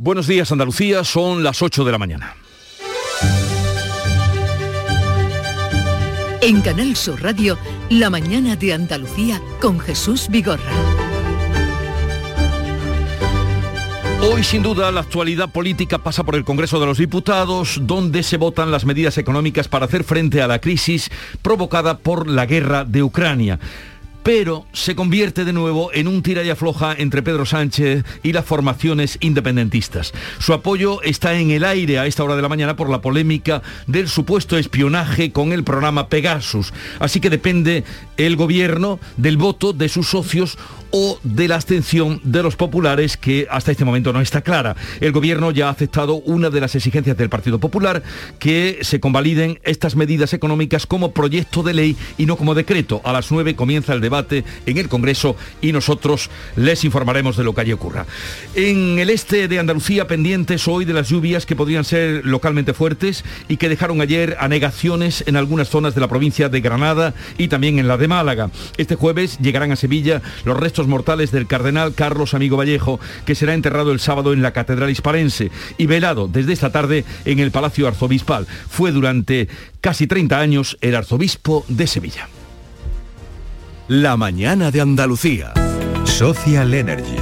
Buenos días Andalucía, son las 8 de la mañana. En Canal Sur Radio, La mañana de Andalucía con Jesús Vigorra. Hoy sin duda la actualidad política pasa por el Congreso de los Diputados, donde se votan las medidas económicas para hacer frente a la crisis provocada por la guerra de Ucrania pero se convierte de nuevo en un tira y afloja entre Pedro Sánchez y las formaciones independentistas. Su apoyo está en el aire a esta hora de la mañana por la polémica del supuesto espionaje con el programa Pegasus. Así que depende el gobierno del voto de sus socios o de la abstención de los populares que hasta este momento no está clara. El gobierno ya ha aceptado una de las exigencias del Partido Popular que se convaliden estas medidas económicas como proyecto de ley y no como decreto. A las 9 comienza el debate en el Congreso y nosotros les informaremos de lo que allí ocurra. En el este de Andalucía pendientes hoy de las lluvias que podrían ser localmente fuertes y que dejaron ayer anegaciones en algunas zonas de la provincia de Granada y también en la de Málaga. Este jueves llegarán a Sevilla los restos mortales del cardenal Carlos Amigo Vallejo, que será enterrado el sábado en la Catedral Hispalense y velado desde esta tarde en el Palacio Arzobispal. Fue durante casi 30 años el arzobispo de Sevilla. La mañana de Andalucía. Social Energy.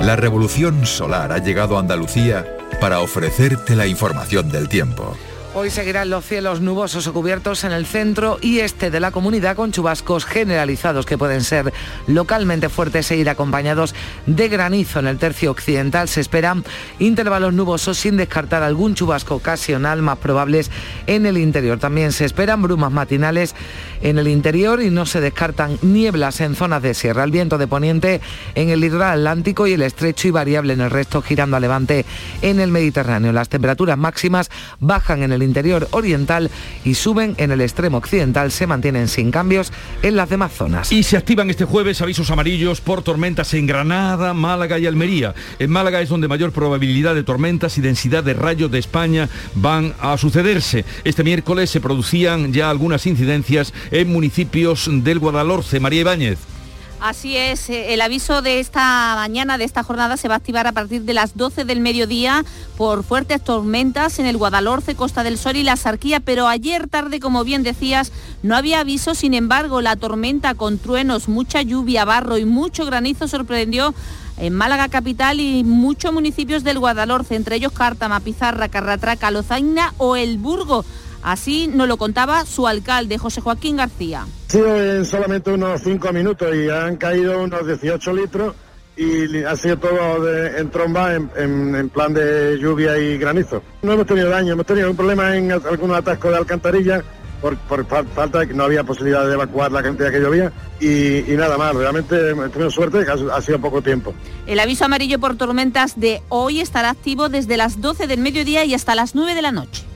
La revolución solar ha llegado a Andalucía para ofrecerte la información del tiempo. Hoy seguirán los cielos nubosos o cubiertos en el centro y este de la comunidad con chubascos generalizados que pueden ser localmente fuertes e ir acompañados de granizo. En el tercio occidental se esperan intervalos nubosos sin descartar algún chubasco ocasional más probables en el interior. También se esperan brumas matinales en el interior y no se descartan nieblas en zonas de sierra. El viento de poniente en el litoral atlántico y el estrecho y variable en el resto girando a levante en el Mediterráneo. Las temperaturas máximas bajan en el interior oriental y suben en el extremo occidental, se mantienen sin cambios en las demás zonas. Y se activan este jueves avisos amarillos por tormentas en Granada, Málaga y Almería. En Málaga es donde mayor probabilidad de tormentas y densidad de rayos de España van a sucederse. Este miércoles se producían ya algunas incidencias en municipios del Guadalhorce. María Ibáñez. Así es, eh, el aviso de esta mañana, de esta jornada, se va a activar a partir de las 12 del mediodía por fuertes tormentas en el Guadalhorce, Costa del Sol y la Sarquía, pero ayer tarde, como bien decías, no había aviso, sin embargo, la tormenta con truenos, mucha lluvia, barro y mucho granizo sorprendió en Málaga capital y muchos municipios del Guadalhorce, entre ellos Cártama, Pizarra, Carratraca, Lozaina o El Burgo. Así nos lo contaba su alcalde, José Joaquín García. Ha sido en solamente unos cinco minutos y han caído unos 18 litros y ha sido todo de, en tromba en, plan de lluvia y granizo. No hemos tenido daño, hemos tenido un problema en algunos atascos de alcantarilla por, falta de que no había posibilidad de evacuar la cantidad que llovía y, nada más, realmente hemos tenido suerte que ha, ha, sido poco tiempo. El aviso amarillo por tormentas de hoy estará activo desde las 12 del mediodía y hasta las 9 de la noche.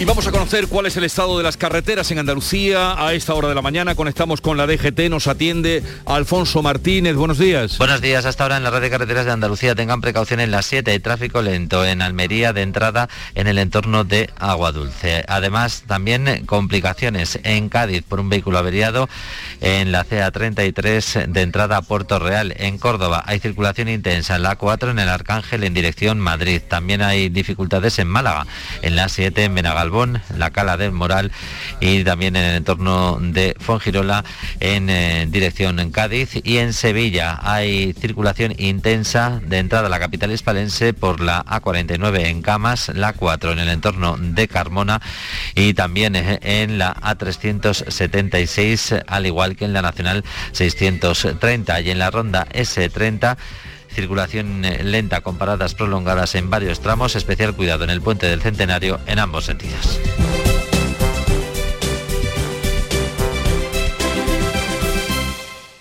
Y vamos a conocer cuál es el estado de las carreteras en Andalucía. A esta hora de la mañana conectamos con la DGT, nos atiende Alfonso Martínez. Buenos días. Buenos días. Hasta ahora en la red de carreteras de Andalucía tengan precaución en las 7, hay tráfico lento en Almería de entrada en el entorno de Agua Dulce. Además, también complicaciones en Cádiz por un vehículo averiado en la CA33 de entrada a Puerto Real. En Córdoba hay circulación intensa en la A4 en el Arcángel en dirección Madrid. También hay dificultades en Málaga, en la 7 en Benagal la Cala del Moral y también en el entorno de Fongirola en eh, dirección en Cádiz y en Sevilla. Hay circulación intensa de entrada a la capital hispalense por la A49 en Camas, la 4 en el entorno de Carmona y también eh, en la A376 al igual que en la Nacional 630 y en la ronda S30 circulación eh, lenta con paradas prolongadas en varios tramos, especial cuidado en el puente del Centenario en ambos sentidos.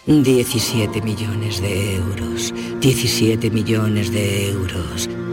...17 millones de euros... ...17 millones de euros...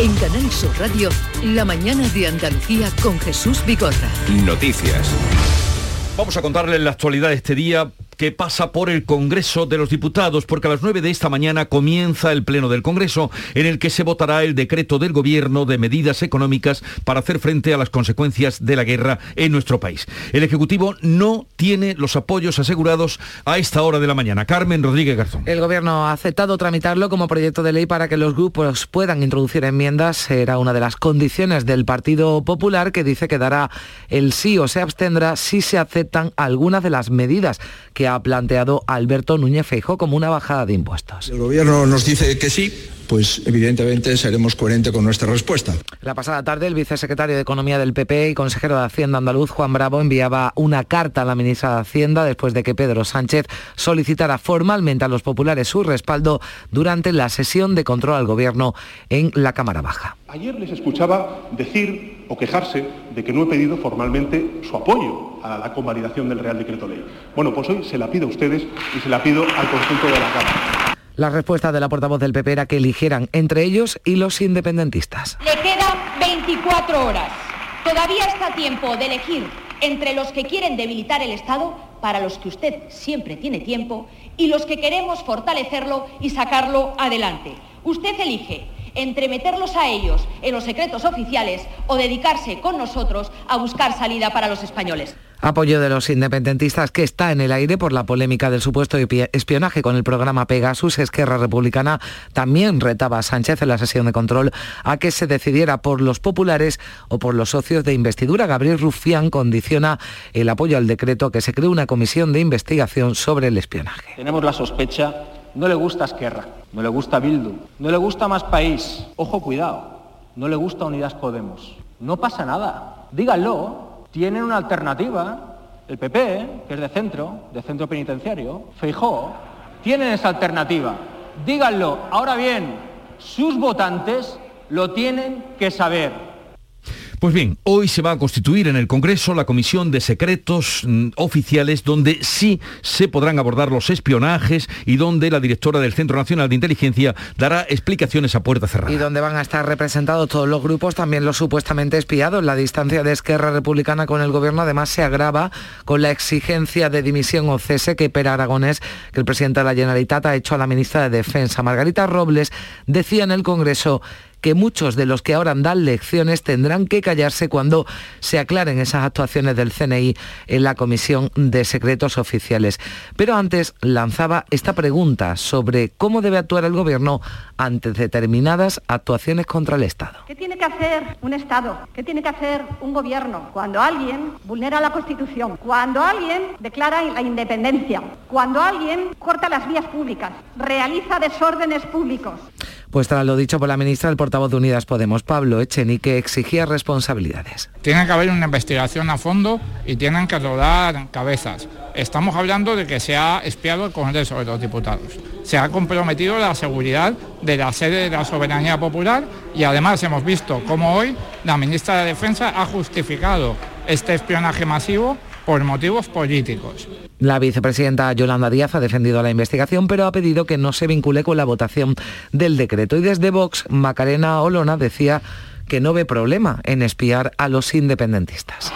En Canal Sur Radio, la mañana de Andalucía con Jesús Bigorra. Noticias. Vamos a contarles la actualidad de este día que pasa por el Congreso de los Diputados, porque a las 9 de esta mañana comienza el Pleno del Congreso, en el que se votará el decreto del Gobierno de medidas económicas para hacer frente a las consecuencias de la guerra en nuestro país. El Ejecutivo no tiene los apoyos asegurados a esta hora de la mañana. Carmen Rodríguez Garzón. El Gobierno ha aceptado tramitarlo como proyecto de ley para que los grupos puedan introducir enmiendas. Era una de las condiciones del Partido Popular que dice que dará el sí o se abstendrá si se aceptan algunas de las medidas que ha planteado Alberto Núñez Feijo como una bajada de impuestos. El gobierno nos dice que sí, pues evidentemente seremos coherentes con nuestra respuesta. La pasada tarde el vicesecretario de Economía del PP y consejero de Hacienda andaluz, Juan Bravo, enviaba una carta a la ministra de Hacienda después de que Pedro Sánchez solicitara formalmente a los populares su respaldo durante la sesión de control al gobierno en la Cámara Baja. Ayer les escuchaba decir o quejarse de que no he pedido formalmente su apoyo a la convalidación del Real Decreto Ley. Bueno, pues hoy se la pido a ustedes y se la pido al conjunto de la Cámara. La respuesta de la portavoz del PP era que eligieran entre ellos y los independentistas. Le quedan 24 horas. Todavía está tiempo de elegir entre los que quieren debilitar el Estado, para los que usted siempre tiene tiempo, y los que queremos fortalecerlo y sacarlo adelante. Usted elige entre meterlos a ellos en los secretos oficiales o dedicarse con nosotros a buscar salida para los españoles. Apoyo de los independentistas que está en el aire por la polémica del supuesto espionaje con el programa Pegasus. Esquerra Republicana también retaba a Sánchez en la sesión de control a que se decidiera por los populares o por los socios de investidura. Gabriel Rufián condiciona el apoyo al decreto que se cree una comisión de investigación sobre el espionaje. Tenemos la sospecha, no le gusta Esquerra, no le gusta Bildu, no le gusta Más País. Ojo, cuidado, no le gusta Unidas Podemos. No pasa nada, díganlo, tienen una alternativa. El PP, que es de centro, de centro penitenciario, Feijó, tienen esa alternativa. Díganlo. Ahora bien, sus votantes lo tienen que saber. Pues bien, hoy se va a constituir en el Congreso la Comisión de Secretos mm, Oficiales, donde sí se podrán abordar los espionajes y donde la directora del Centro Nacional de Inteligencia dará explicaciones a puerta cerrada. Y donde van a estar representados todos los grupos, también los supuestamente espiados. La distancia de Esquerra Republicana con el Gobierno además se agrava con la exigencia de dimisión o cese que Pera Aragonés, que el presidente de la Generalitat ha hecho a la ministra de Defensa. Margarita Robles decía en el Congreso que muchos de los que ahora dan lecciones tendrán que callarse cuando se aclaren esas actuaciones del CNI en la Comisión de Secretos Oficiales. Pero antes lanzaba esta pregunta sobre cómo debe actuar el Gobierno ante determinadas actuaciones contra el Estado. ¿Qué tiene que hacer un Estado? ¿Qué tiene que hacer un Gobierno cuando alguien vulnera la Constitución? Cuando alguien declara la independencia? Cuando alguien corta las vías públicas? ¿Realiza desórdenes públicos? Pues tras lo dicho por la ministra, el portavoz de Unidas Podemos, Pablo Echenique, exigía responsabilidades. Tiene que haber una investigación a fondo y tienen que rodar cabezas. Estamos hablando de que se ha espiado el Congreso de los Diputados. Se ha comprometido la seguridad de la sede de la soberanía popular y además hemos visto cómo hoy la ministra de Defensa ha justificado este espionaje masivo por motivos políticos. La vicepresidenta Yolanda Díaz ha defendido la investigación, pero ha pedido que no se vincule con la votación del decreto. Y desde Vox, Macarena Olona decía que no ve problema en espiar a los independentistas.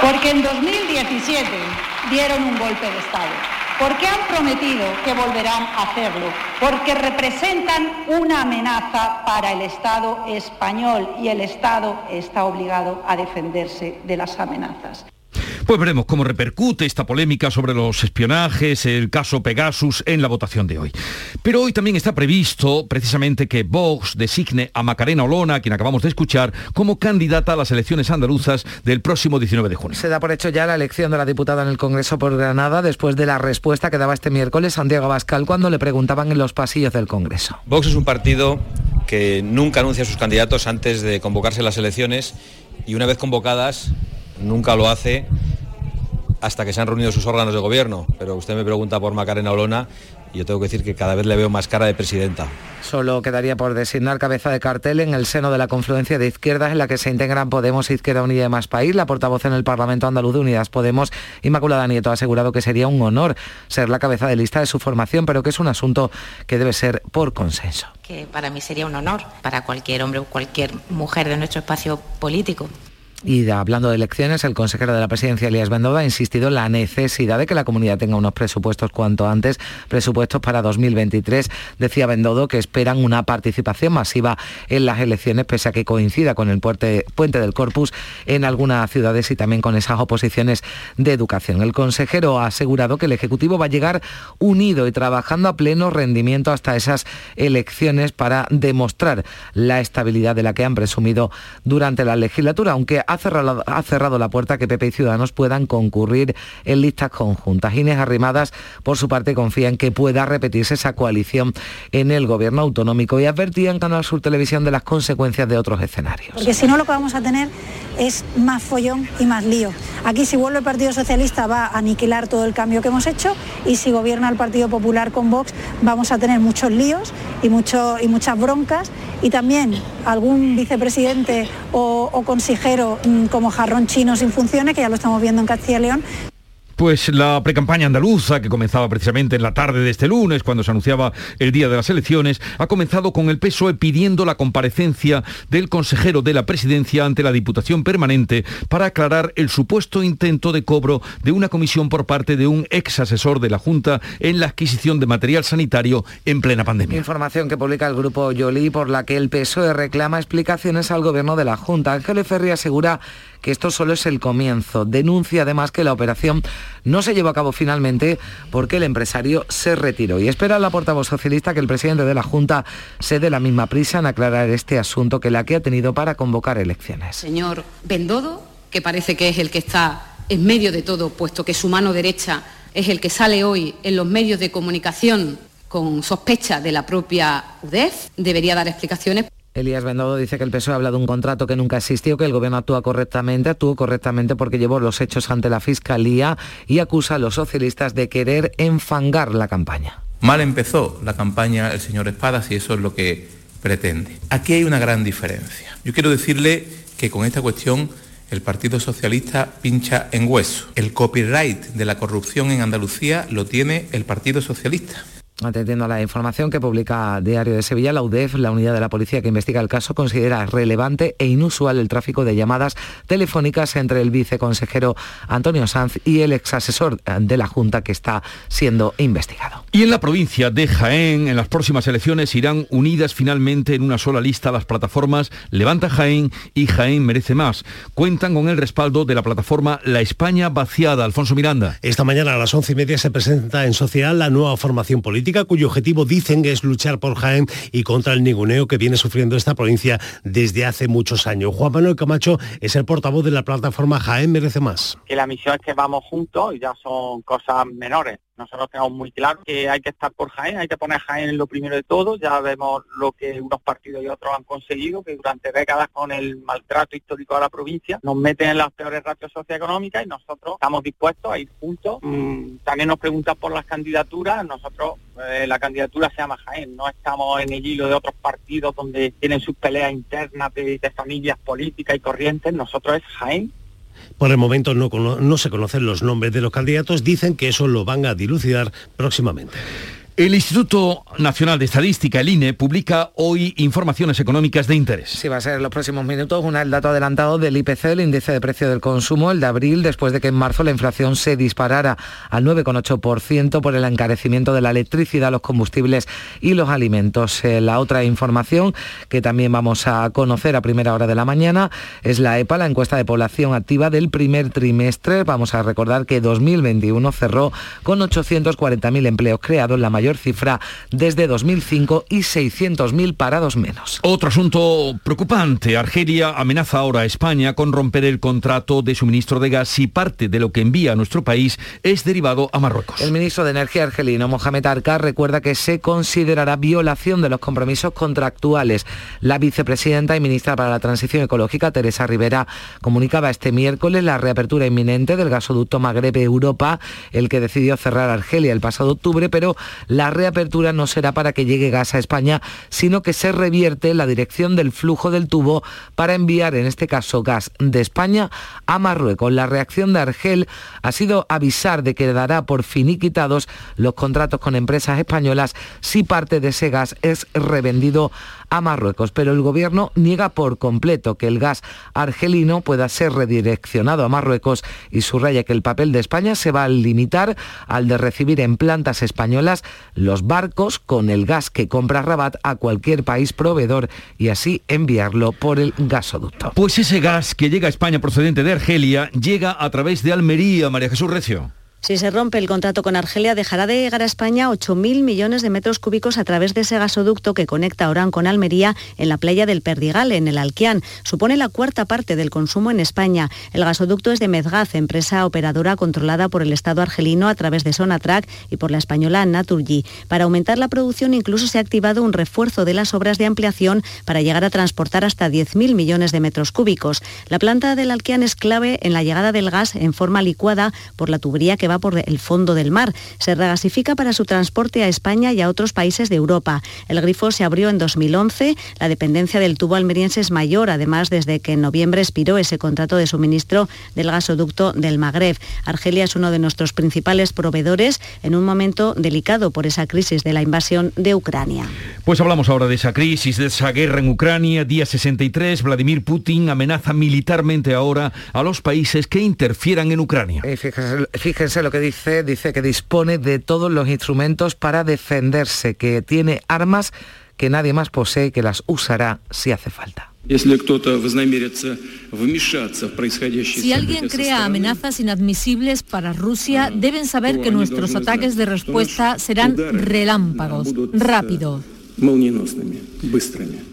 Porque en 2017 dieron un golpe de Estado. Porque han prometido que volverán a hacerlo. Porque representan una amenaza para el Estado español y el Estado está obligado a defenderse de las amenazas. Pues veremos cómo repercute esta polémica sobre los espionajes, el caso Pegasus en la votación de hoy. Pero hoy también está previsto precisamente que Vox designe a Macarena Olona, quien acabamos de escuchar, como candidata a las elecciones andaluzas del próximo 19 de junio. Se da por hecho ya la elección de la diputada en el Congreso por Granada después de la respuesta que daba este miércoles Santiago Abascal cuando le preguntaban en los pasillos del Congreso. Vox es un partido que nunca anuncia a sus candidatos antes de convocarse las elecciones y una vez convocadas nunca lo hace hasta que se han reunido sus órganos de gobierno. Pero usted me pregunta por Macarena Olona y yo tengo que decir que cada vez le veo más cara de presidenta. Solo quedaría por designar cabeza de cartel en el seno de la confluencia de izquierdas en la que se integran Podemos, Izquierda Unida y Más País. La portavoz en el Parlamento Andaluz de Unidas Podemos, Inmaculada Nieto, ha asegurado que sería un honor ser la cabeza de lista de su formación, pero que es un asunto que debe ser por consenso. Que para mí sería un honor, para cualquier hombre o cualquier mujer de nuestro espacio político. Y hablando de elecciones, el consejero de la presidencia, Elías Bendoda, ha insistido en la necesidad de que la comunidad tenga unos presupuestos cuanto antes, presupuestos para 2023. Decía Bendodo que esperan una participación masiva en las elecciones, pese a que coincida con el puente, puente del Corpus en algunas ciudades y también con esas oposiciones de educación. El consejero ha asegurado que el Ejecutivo va a llegar unido y trabajando a pleno rendimiento hasta esas elecciones para demostrar la estabilidad de la que han presumido durante la legislatura, aunque ha cerrado, ha cerrado la puerta que PP y Ciudadanos puedan concurrir en listas conjuntas. Inés Arrimadas, por su parte, confía en que pueda repetirse esa coalición en el gobierno autonómico y advertía en Canal Sur Televisión de las consecuencias de otros escenarios. Porque si no lo que vamos a tener es más follón y más lío. Aquí si vuelve el Partido Socialista va a aniquilar todo el cambio que hemos hecho y si gobierna el Partido Popular con Vox vamos a tener muchos líos y, mucho, y muchas broncas y también algún vicepresidente o, consejero mm, como jarrón chino sin funciones, que ya lo estamos viendo en Castilla y León, pues la precampaña andaluza, que comenzaba precisamente en la tarde de este lunes, cuando se anunciaba el día de las elecciones, ha comenzado con el PSOE pidiendo la comparecencia del consejero de la presidencia ante la Diputación Permanente para aclarar el supuesto intento de cobro de una comisión por parte de un ex asesor de la Junta en la adquisición de material sanitario en plena pandemia. Información que publica el grupo Yoli por la que el PSOE reclama explicaciones al gobierno de la Junta. Ángel Ferri asegura que esto solo es el comienzo. Denuncia además que la operación no se llevó a cabo finalmente porque el empresario se retiró. Y espera la portavoz socialista que el presidente de la Junta se dé la misma prisa en aclarar este asunto que la que ha tenido para convocar elecciones. Señor Bendodo, que parece que es el que está en medio de todo, puesto que su mano derecha es el que sale hoy en los medios de comunicación con sospecha de la propia UDEF, debería dar explicaciones. Elías Bendodo dice que el PSOE habla de un contrato que nunca existió, que el gobierno actúa correctamente, actuó correctamente porque llevó los hechos ante la Fiscalía y acusa a los socialistas de querer enfangar la campaña. Mal empezó la campaña el señor Espadas y eso es lo que pretende. Aquí hay una gran diferencia. Yo quiero decirle que con esta cuestión el Partido Socialista pincha en hueso. El copyright de la corrupción en Andalucía lo tiene el Partido Socialista. Atendiendo a la información que publica Diario de Sevilla, la UDEF, la unidad de la policía que investiga el caso, considera relevante e inusual el tráfico de llamadas telefónicas entre el viceconsejero Antonio Sanz y el exasesor de la Junta que está siendo investigado. Y en la provincia de Jaén, en las próximas elecciones irán unidas finalmente en una sola lista las plataformas Levanta Jaén y Jaén Merece Más. Cuentan con el respaldo de la plataforma La España Vaciada. Alfonso Miranda. Esta mañana a las once y media se presenta en Social la nueva formación política cuyo objetivo dicen es luchar por Jaén y contra el ninguneo que viene sufriendo esta provincia desde hace muchos años. Juan Manuel Camacho es el portavoz de la plataforma Jaén Merece Más. Que la misión es que vamos juntos y ya son cosas menores. Nosotros tenemos muy claro que hay que estar por Jaén, hay que poner Jaén en lo primero de todo. Ya vemos lo que unos partidos y otros han conseguido, que durante décadas con el maltrato histórico de la provincia nos meten en las peores ratios socioeconómicas y nosotros estamos dispuestos a ir juntos. Mm, también nos preguntan por las candidaturas. Nosotros, eh, la candidatura se llama Jaén. No estamos en el hilo de otros partidos donde tienen sus peleas internas de, de familias políticas y corrientes. Nosotros es Jaén por el momento no, se conocen los nombres de los candidatos, dicen que eso lo van a dilucidar próximamente. El Instituto Nacional de Estadística, el INE, publica hoy informaciones económicas de interés. Sí, va a ser en los próximos minutos una el dato adelantado del IPC, el índice de precio del consumo, el de abril, después de que en marzo la inflación se disparara al 9,8% por el encarecimiento de la electricidad, los combustibles y los alimentos. Eh, la otra información que también vamos a conocer a primera hora de la mañana es la EPA, la encuesta de población activa del primer trimestre. Vamos a recordar que 2021 cerró con 840.000 empleos creados, la mayor mayor cifra desde 2005 y 600.000 parados menos. Otro asunto preocupante. Argelia amenaza ahora a España con romper el contrato de suministro de gas si parte de lo que envía a nuestro país es derivado a Marruecos. El ministro de Energía argelino, Mohamed Arcar, recuerda que se considerará violación de los compromisos contractuales. La vicepresidenta y ministra para la Transición Ecológica, Teresa Rivera, comunicaba este miércoles la reapertura inminente del gasoducto Magreb-Europa, el que decidió cerrar Argelia el pasado octubre, pero la reapertura no será para que llegue gas a España, sino que se revierte la dirección del flujo del tubo para enviar, en este caso, gas de España a Marruecos. La reacción de Argel ha sido avisar de que dará por finiquitados los contratos con empresas españolas si parte de ese gas es revendido a Marruecos, pero el gobierno niega por completo que el gas argelino pueda ser redireccionado a Marruecos y subraya que el papel de España se va a limitar al de recibir en plantas españolas los barcos con el gas que compra Rabat a cualquier país proveedor y así enviarlo por el gasoducto. Pues ese gas que llega a España procedente de Argelia llega a través de Almería, María Jesús Recio. Si se rompe el contrato con Argelia, dejará de llegar a España 8.000 millones de metros cúbicos a través de ese gasoducto que conecta Orán con Almería en la playa del Perdigal, en el Alquián. Supone la cuarta parte del consumo en España. El gasoducto es de Medgaz, empresa operadora controlada por el Estado argelino a través de Sonatrack y por la española Naturgy. Para aumentar la producción incluso se ha activado un refuerzo de las obras de ampliación para llegar a transportar hasta 10.000 millones de metros cúbicos. La planta del Alquián es clave en la llegada del gas en forma licuada por la tubería que va por el fondo del mar. Se regasifica para su transporte a España y a otros países de Europa. El grifo se abrió en 2011. La dependencia del tubo almeriense es mayor, además desde que en noviembre expiró ese contrato de suministro del gasoducto del Magreb. Argelia es uno de nuestros principales proveedores en un momento delicado por esa crisis de la invasión de Ucrania. Pues hablamos ahora de esa crisis, de esa guerra en Ucrania, día 63. Vladimir Putin amenaza militarmente ahora a los países que interfieran en Ucrania. Eh, fíjense, fíjense lo que dice, dice que dispone de todos los instrumentos para defenderse, que tiene armas que nadie más posee y que las usará si hace falta. Si alguien crea amenazas inadmisibles para Rusia, deben saber que nuestros ataques de respuesta serán relámpagos, rápidos.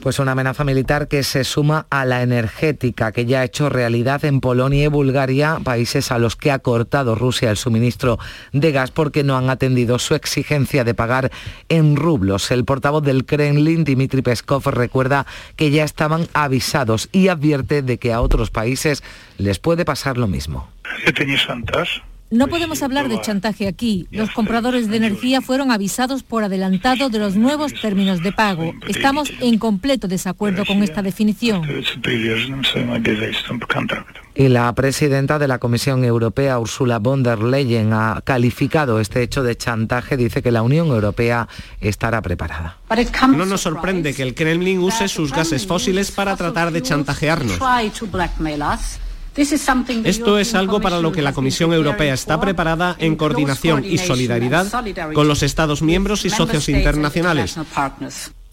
Pues una amenaza militar que se suma a la energética que ya ha hecho realidad en Polonia y Bulgaria, países a los que ha cortado Rusia el suministro de gas porque no han atendido su exigencia de pagar en rublos. El portavoz del Kremlin, Dmitry Peskov, recuerda que ya estaban avisados y advierte de que a otros países les puede pasar lo mismo. No podemos hablar de chantaje aquí. Los compradores de energía fueron avisados por adelantado de los nuevos términos de pago. Estamos en completo desacuerdo con esta definición. Y la presidenta de la Comisión Europea, Ursula von der Leyen, ha calificado este hecho de chantaje. Dice que la Unión Europea estará preparada. No nos sorprende que el Kremlin use sus gases fósiles para tratar de chantajearnos. Esto es algo para lo que la Comisión Europea está preparada en coordinación y solidaridad con los Estados miembros y socios internacionales.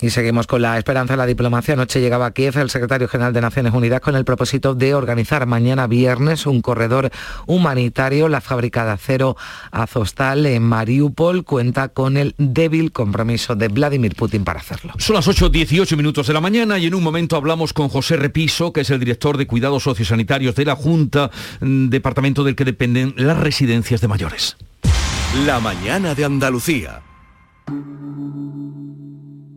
Y seguimos con la esperanza de la diplomacia. Anoche llegaba a Kiev el secretario general de Naciones Unidas con el propósito de organizar mañana viernes un corredor humanitario. La fábrica de acero Azostal en Mariupol cuenta con el débil compromiso de Vladimir Putin para hacerlo. Son las 8.18 minutos de la mañana y en un momento hablamos con José Repiso, que es el director de Cuidados Sociosanitarios de la Junta, mm, departamento del que dependen las residencias de mayores. La mañana de Andalucía.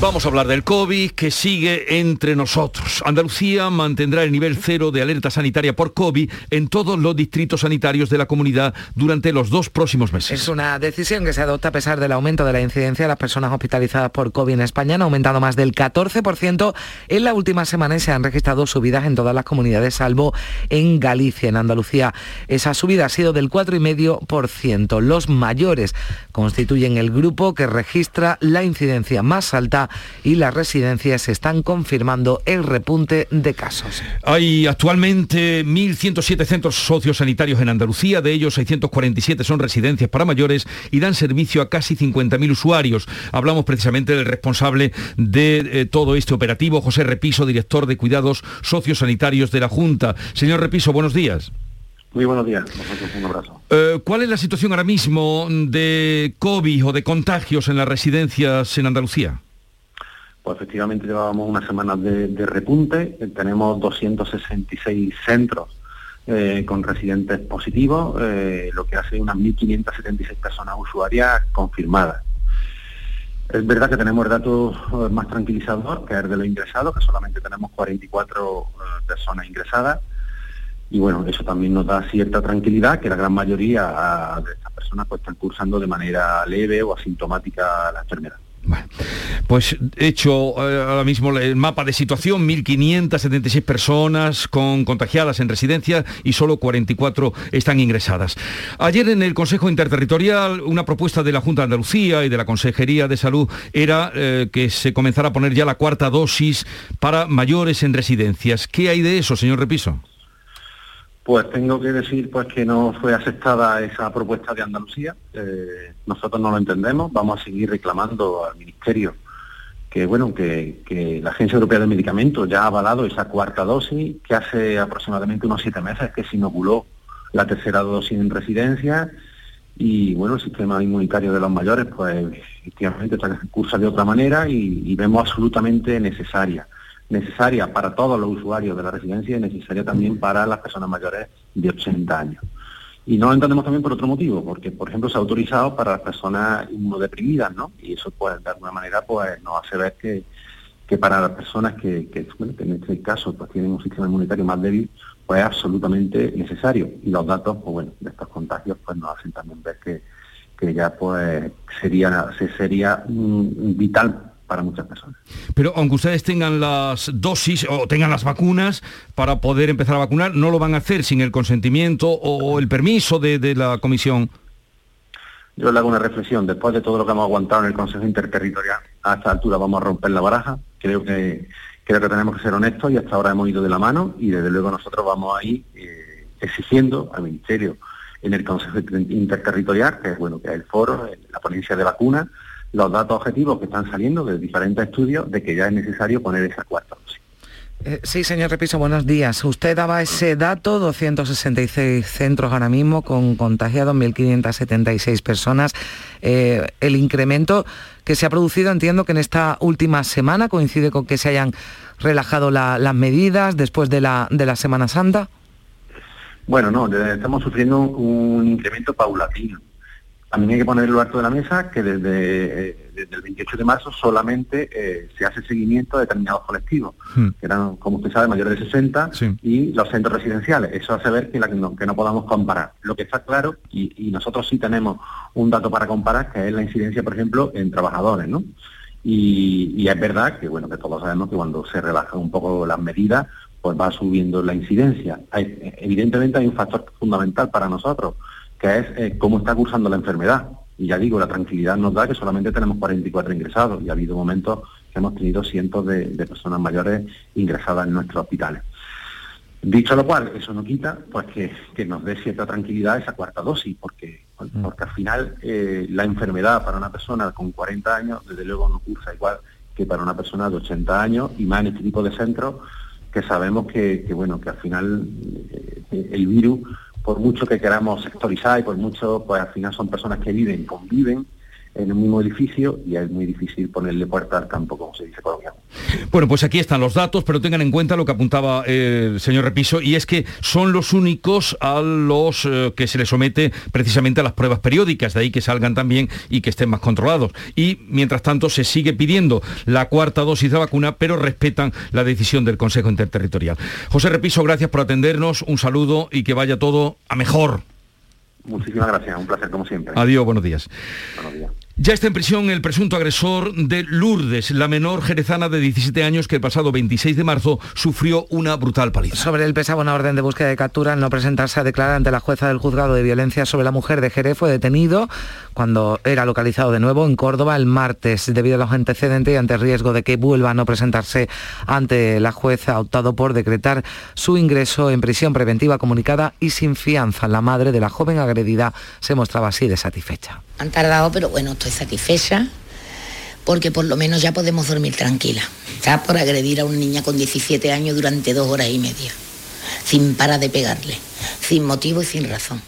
Vamos a hablar del COVID que sigue entre nosotros. Andalucía mantendrá el nivel cero de alerta sanitaria por COVID en todos los distritos sanitarios de la comunidad durante los dos próximos meses. Es una decisión que se adopta a pesar del aumento de la incidencia de las personas hospitalizadas por COVID en España. Han aumentado más del 14% en la última semana y se han registrado subidas en todas las comunidades, salvo en Galicia. En Andalucía esa subida ha sido del 4,5%. Los mayores constituyen el grupo que registra la incidencia más alta y las residencias están confirmando el repunte de casos. Hay actualmente 1.107 centros sociosanitarios en Andalucía, de ellos 647 son residencias para mayores y dan servicio a casi 50.000 usuarios. Hablamos precisamente del responsable de eh, todo este operativo, José Repiso, director de cuidados sociosanitarios de la Junta. Señor Repiso, buenos días. Muy buenos días, un abrazo. Eh, ¿Cuál es la situación ahora mismo de COVID o de contagios en las residencias en Andalucía? Pues efectivamente llevábamos unas semanas de, repunte, eh, tenemos 266 centros eh, con residentes positivos, eh, lo que hace unas 1.576 personas usuarias confirmadas. Es verdad que tenemos el dato más tranquilizador, que es de los ingresados, que solamente tenemos 44 personas ingresadas, y bueno, eso también nos da cierta tranquilidad, que la gran mayoría de estas personas pues, están cursando de manera leve o asintomática la enfermedad. Bueno, pues hecho eh, ahora mismo el mapa de situación, 1.576 personas con contagiadas en residencia y solo 44 están ingresadas. Ayer en el Consejo Interterritorial una propuesta de la Junta de Andalucía y de la Consejería de Salud era eh, que se comenzara a poner ya la cuarta dosis para mayores en residencias. ¿Qué hay de eso, señor Repiso? Pues tengo que decir pues que no fue aceptada esa propuesta de Andalucía. Eh, nosotros no lo entendemos. Vamos a seguir reclamando al Ministerio que bueno que, la Agencia Europea de Medicamentos ya ha avalado esa cuarta dosis, que hace aproximadamente unos siete meses que se inoculó la tercera dosis en residencia y bueno el sistema inmunitario de los mayores pues efectivamente cursa de otra manera y vemos absolutamente necesaria necesaria para todos los usuarios de la residencia y necesaria también para las personas mayores de 80 años. Y no lo entendemos también por otro motivo, porque, por ejemplo, se ha autorizado para las personas inmunodeprimidas, ¿no? Y eso, pues, de alguna manera, pues, nos hace ver que, que para las personas que, que, en este caso pues, tienen un sistema inmunitario más débil, pues es absolutamente necesario. Y los datos, pues bueno, de estos contagios, pues nos hacen también ver que, que ya pues sería, sería vital para muchas personas. Pero aunque ustedes tengan las dosis o tengan las vacunas para poder empezar a vacunar, ¿no lo van a hacer sin el consentimiento o el permiso de, la comisión? Yo le hago una reflexión. Después de todo lo que hemos aguantado en el Consejo Interterritorial, a esta altura vamos a romper la baraja. Creo que creo que tenemos que ser honestos y hasta ahora hemos ido de la mano y desde luego nosotros vamos a ir eh, exigiendo al Ministerio en el Consejo Interterritorial, que es bueno, que es el foro, la ponencia de vacunas, los datos objetivos que están saliendo de diferentes estudios de que ya es necesario poner esa cuarta dosis. Eh, sí, señor Repiso, buenos días. Usted daba ese dato, 266 centros ahora mismo con contagiados, 1.576 personas. Eh, el incremento que se ha producido, entiendo que en esta última semana coincide con que se hayan relajado las medidas después de la, de la Semana Santa. Bueno, no, estamos sufriendo un incremento paulatino. También hay que poner lo alto de la mesa que desde, eh, el 28 de marzo solamente eh, se hace seguimiento a determinados colectivos, hmm. que eran, como usted sabe, mayores de 60 y los centros residenciales. Eso hace ver que, no, que no podamos comparar. Lo que está claro, y, nosotros sí tenemos un dato para comparar, que es la incidencia, por ejemplo, en trabajadores, ¿no? Y, es verdad que, bueno, que todos sabemos que cuando se relajan un poco las medidas, pues va subiendo la incidencia. evidentemente hay un factor fundamental para nosotros, que es eh, cómo está cursando la enfermedad. Y ya digo, la tranquilidad nos da que solamente tenemos 44 ingresados y ha habido momentos que hemos tenido cientos de, personas mayores ingresadas en nuestros hospitales. Dicho lo cual, eso no quita pues que, nos dé cierta tranquilidad esa cuarta dosis, porque, mm. porque al final eh, la enfermedad para una persona con 40 años, desde luego no cursa igual que para una persona de 80 años y más en este tipo de centros que sabemos que, bueno, que al final eh, el virus por mucho que queramos sectorizar y por mucho, pues al final son personas que viven, conviven en un mismo edificio y es muy difícil ponerle puerta al campo, como se dice coloquialmente. Bueno, pues aquí están los datos, pero tengan en cuenta lo que apuntaba el señor Repiso, y es que son los únicos a los eh, que se les somete precisamente a las pruebas periódicas, de ahí que salgan también y que estén más controlados. Y mientras tanto se sigue pidiendo la cuarta dosis de vacuna, pero respetan la decisión del Consejo Interterritorial. José Repiso, gracias por atendernos, un saludo y que vaya todo a mejor. Muchísimas gracias, un placer como siempre. Adiós, buenos días. Buenos días. Ya está en prisión el presunto agresor de Lourdes, la menor jerezana de 17 años que el pasado 26 de marzo sufrió una brutal paliza. Sobre el pesaba una orden de búsqueda de captura al no presentarse a declarar ante la jueza del juzgado de violencia sobre la mujer de Jerez fue detenido cuando era localizado de nuevo en Córdoba el martes debido a los antecedentes y ante riesgo de que vuelva a no presentarse ante la jueza ha optado por decretar su ingreso en prisión preventiva comunicada y sin fianza. La madre de la joven agredida se mostraba así de satisfecha. Han tardado, pero bueno, estoy satisfecha porque por lo menos ya podemos dormir tranquila. Está por agredir a una niña con 17 años durante dos horas y media, sin parar de pegarle, sin motivo y sin razón.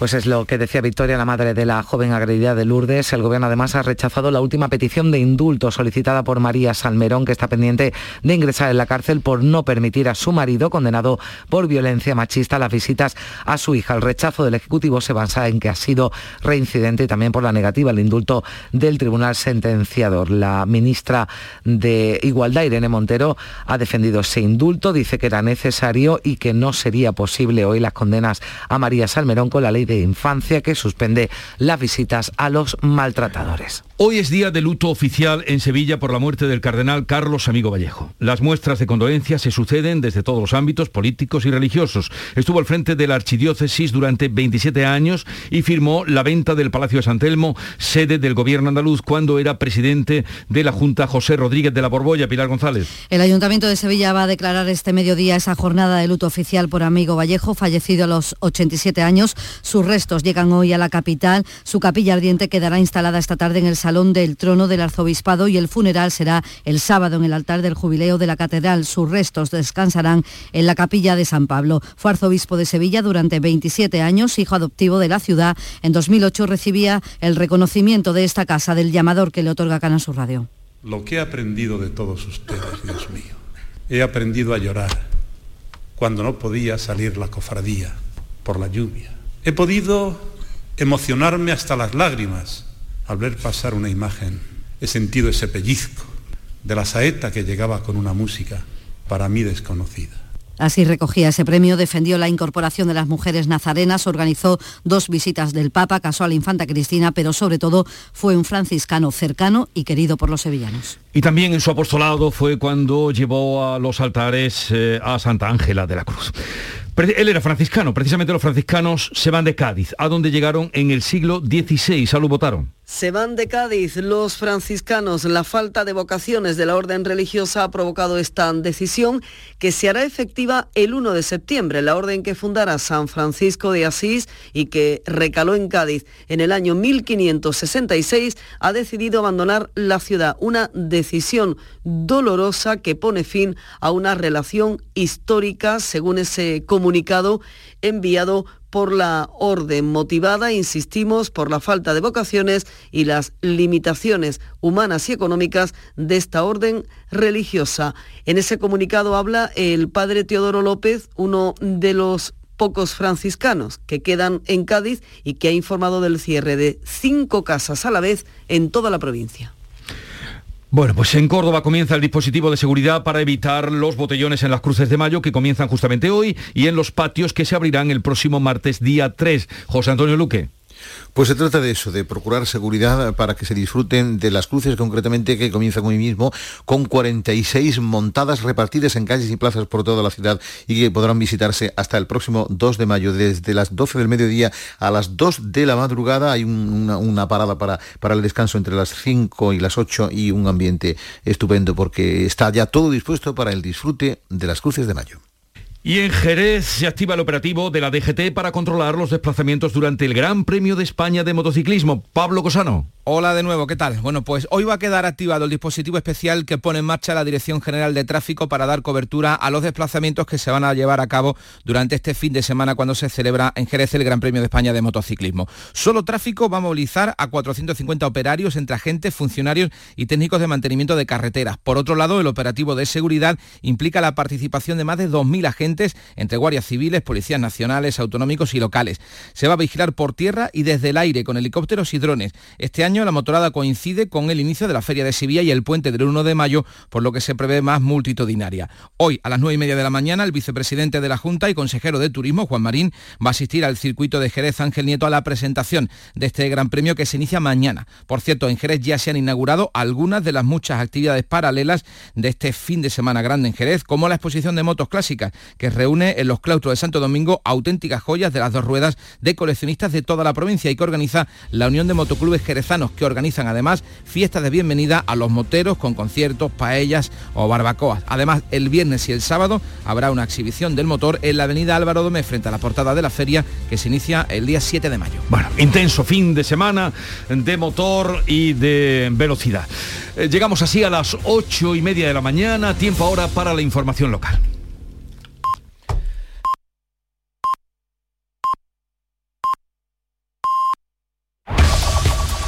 Pues es lo que decía Victoria, la madre de la joven agredida de Lourdes. El gobierno además ha rechazado la última petición de indulto solicitada por María Salmerón, que está pendiente de ingresar en la cárcel por no permitir a su marido, condenado por violencia machista, las visitas a su hija. El rechazo del Ejecutivo se basa en que ha sido reincidente y también por la negativa al indulto del Tribunal Sentenciador. La ministra de Igualdad, Irene Montero, ha defendido ese indulto, dice que era necesario y que no sería posible hoy las condenas a María Salmerón con la ley de infancia que suspende las visitas a los maltratadores. Hoy es día de luto oficial en Sevilla por la muerte del cardenal Carlos Amigo Vallejo. Las muestras de condolencia se suceden desde todos los ámbitos políticos y religiosos. Estuvo al frente de la archidiócesis durante 27 años y firmó la venta del Palacio de San Telmo, sede del gobierno andaluz, cuando era presidente de la Junta José Rodríguez de la Borbolla. Pilar González. El Ayuntamiento de Sevilla va a declarar este mediodía esa jornada de luto oficial por Amigo Vallejo, fallecido a los 87 años. Sus restos llegan hoy a la capital. Su capilla ardiente quedará instalada esta tarde en el Salón del Trono del Arzobispado y el funeral será el sábado en el altar del jubileo de la Catedral. Sus restos descansarán en la capilla de San Pablo. Fue arzobispo de Sevilla durante 27 años, hijo adoptivo de la ciudad. En 2008 recibía el reconocimiento de esta casa del llamador que le otorga Canal Sur Radio. Lo que he aprendido de todos ustedes, Dios mío. He aprendido a llorar cuando no podía salir la cofradía por la lluvia. He podido emocionarme hasta las lágrimas al ver pasar una imagen. He sentido ese pellizco de la saeta que llegaba con una música para mí desconocida. Así recogía ese premio, defendió la incorporación de las mujeres nazarenas, organizó dos visitas del Papa, casó a la infanta Cristina, pero sobre todo fue un franciscano cercano y querido por los sevillanos. Y también en su apostolado fue cuando llevó a los altares eh, a Santa Ángela de la Cruz. Él era franciscano, precisamente los franciscanos se van de Cádiz, a donde llegaron en el siglo XVI. Salud votaron. Se van de Cádiz los franciscanos. La falta de vocaciones de la orden religiosa ha provocado esta decisión que se hará efectiva el 1 de septiembre. La orden que fundara San Francisco de Asís y que recaló en Cádiz en el año 1566 ha decidido abandonar la ciudad. Una decisión dolorosa que pone fin a una relación histórica, según ese enviado por la orden motivada, insistimos, por la falta de vocaciones y las limitaciones humanas y económicas de esta orden religiosa. En ese comunicado habla el padre Teodoro López, uno de los pocos franciscanos que quedan en Cádiz y que ha informado del cierre de cinco casas a la vez en toda la provincia. Bueno, pues en Córdoba comienza el dispositivo de seguridad para evitar los botellones en las cruces de mayo que comienzan justamente hoy y en los patios que se abrirán el próximo martes día 3. José Antonio Luque. Pues se trata de eso, de procurar seguridad para que se disfruten de las cruces concretamente que comienzan hoy mismo con 46 montadas repartidas en calles y plazas por toda la ciudad y que podrán visitarse hasta el próximo 2 de mayo. Desde las 12 del mediodía a las 2 de la madrugada hay una, una, parada para, para el descanso entre las 5 y las 8 y un ambiente estupendo porque está ya todo dispuesto para el disfrute de las cruces de mayo. Y en Jerez se activa el operativo de la DGT para controlar los desplazamientos durante el Gran Premio de España de Motociclismo. Pablo Cosano. Hola de nuevo, ¿qué tal? Bueno, pues hoy va a quedar activado el dispositivo especial que pone en marcha la Dirección General de Tráfico para dar cobertura a los desplazamientos que se van a llevar a cabo durante este fin de semana cuando se celebra en Jerez el Gran Premio de España de motociclismo. Solo tráfico va a movilizar a 450 operarios entre agentes, funcionarios y técnicos de mantenimiento de carreteras. Por otro lado, el operativo de seguridad implica la participación de más de 2.000 agentes entre guardias civiles, policías nacionales, autonómicos y locales. Se va a vigilar por tierra y desde el aire con helicópteros y drones. Este año la motorada coincide con el inicio de la Feria de Sevilla y el puente del 1 de mayo, por lo que se prevé más multitudinaria. Hoy, a las 9 y media de la mañana, el vicepresidente de la Junta y consejero de Turismo, Juan Marín, va a asistir al circuito de Jerez Ángel Nieto a la presentación de este gran premio que se inicia mañana. Por cierto, en Jerez ya se han inaugurado algunas de las muchas actividades paralelas de este fin de semana grande en Jerez, como la exposición de motos clásicas, que reúne en los claustros de Santo Domingo auténticas joyas de las dos ruedas de coleccionistas de toda la provincia y que organiza la Unión de Motoclubes Jerezanos que organizan además fiestas de bienvenida a los moteros con conciertos, paellas o barbacoas. Además, el viernes y el sábado habrá una exhibición del motor en la avenida Álvaro Domé frente a la portada de la feria que se inicia el día 7 de mayo. Bueno, intenso fin de semana de motor y de velocidad. Eh, llegamos así a las ocho y media de la mañana, tiempo ahora para la información local.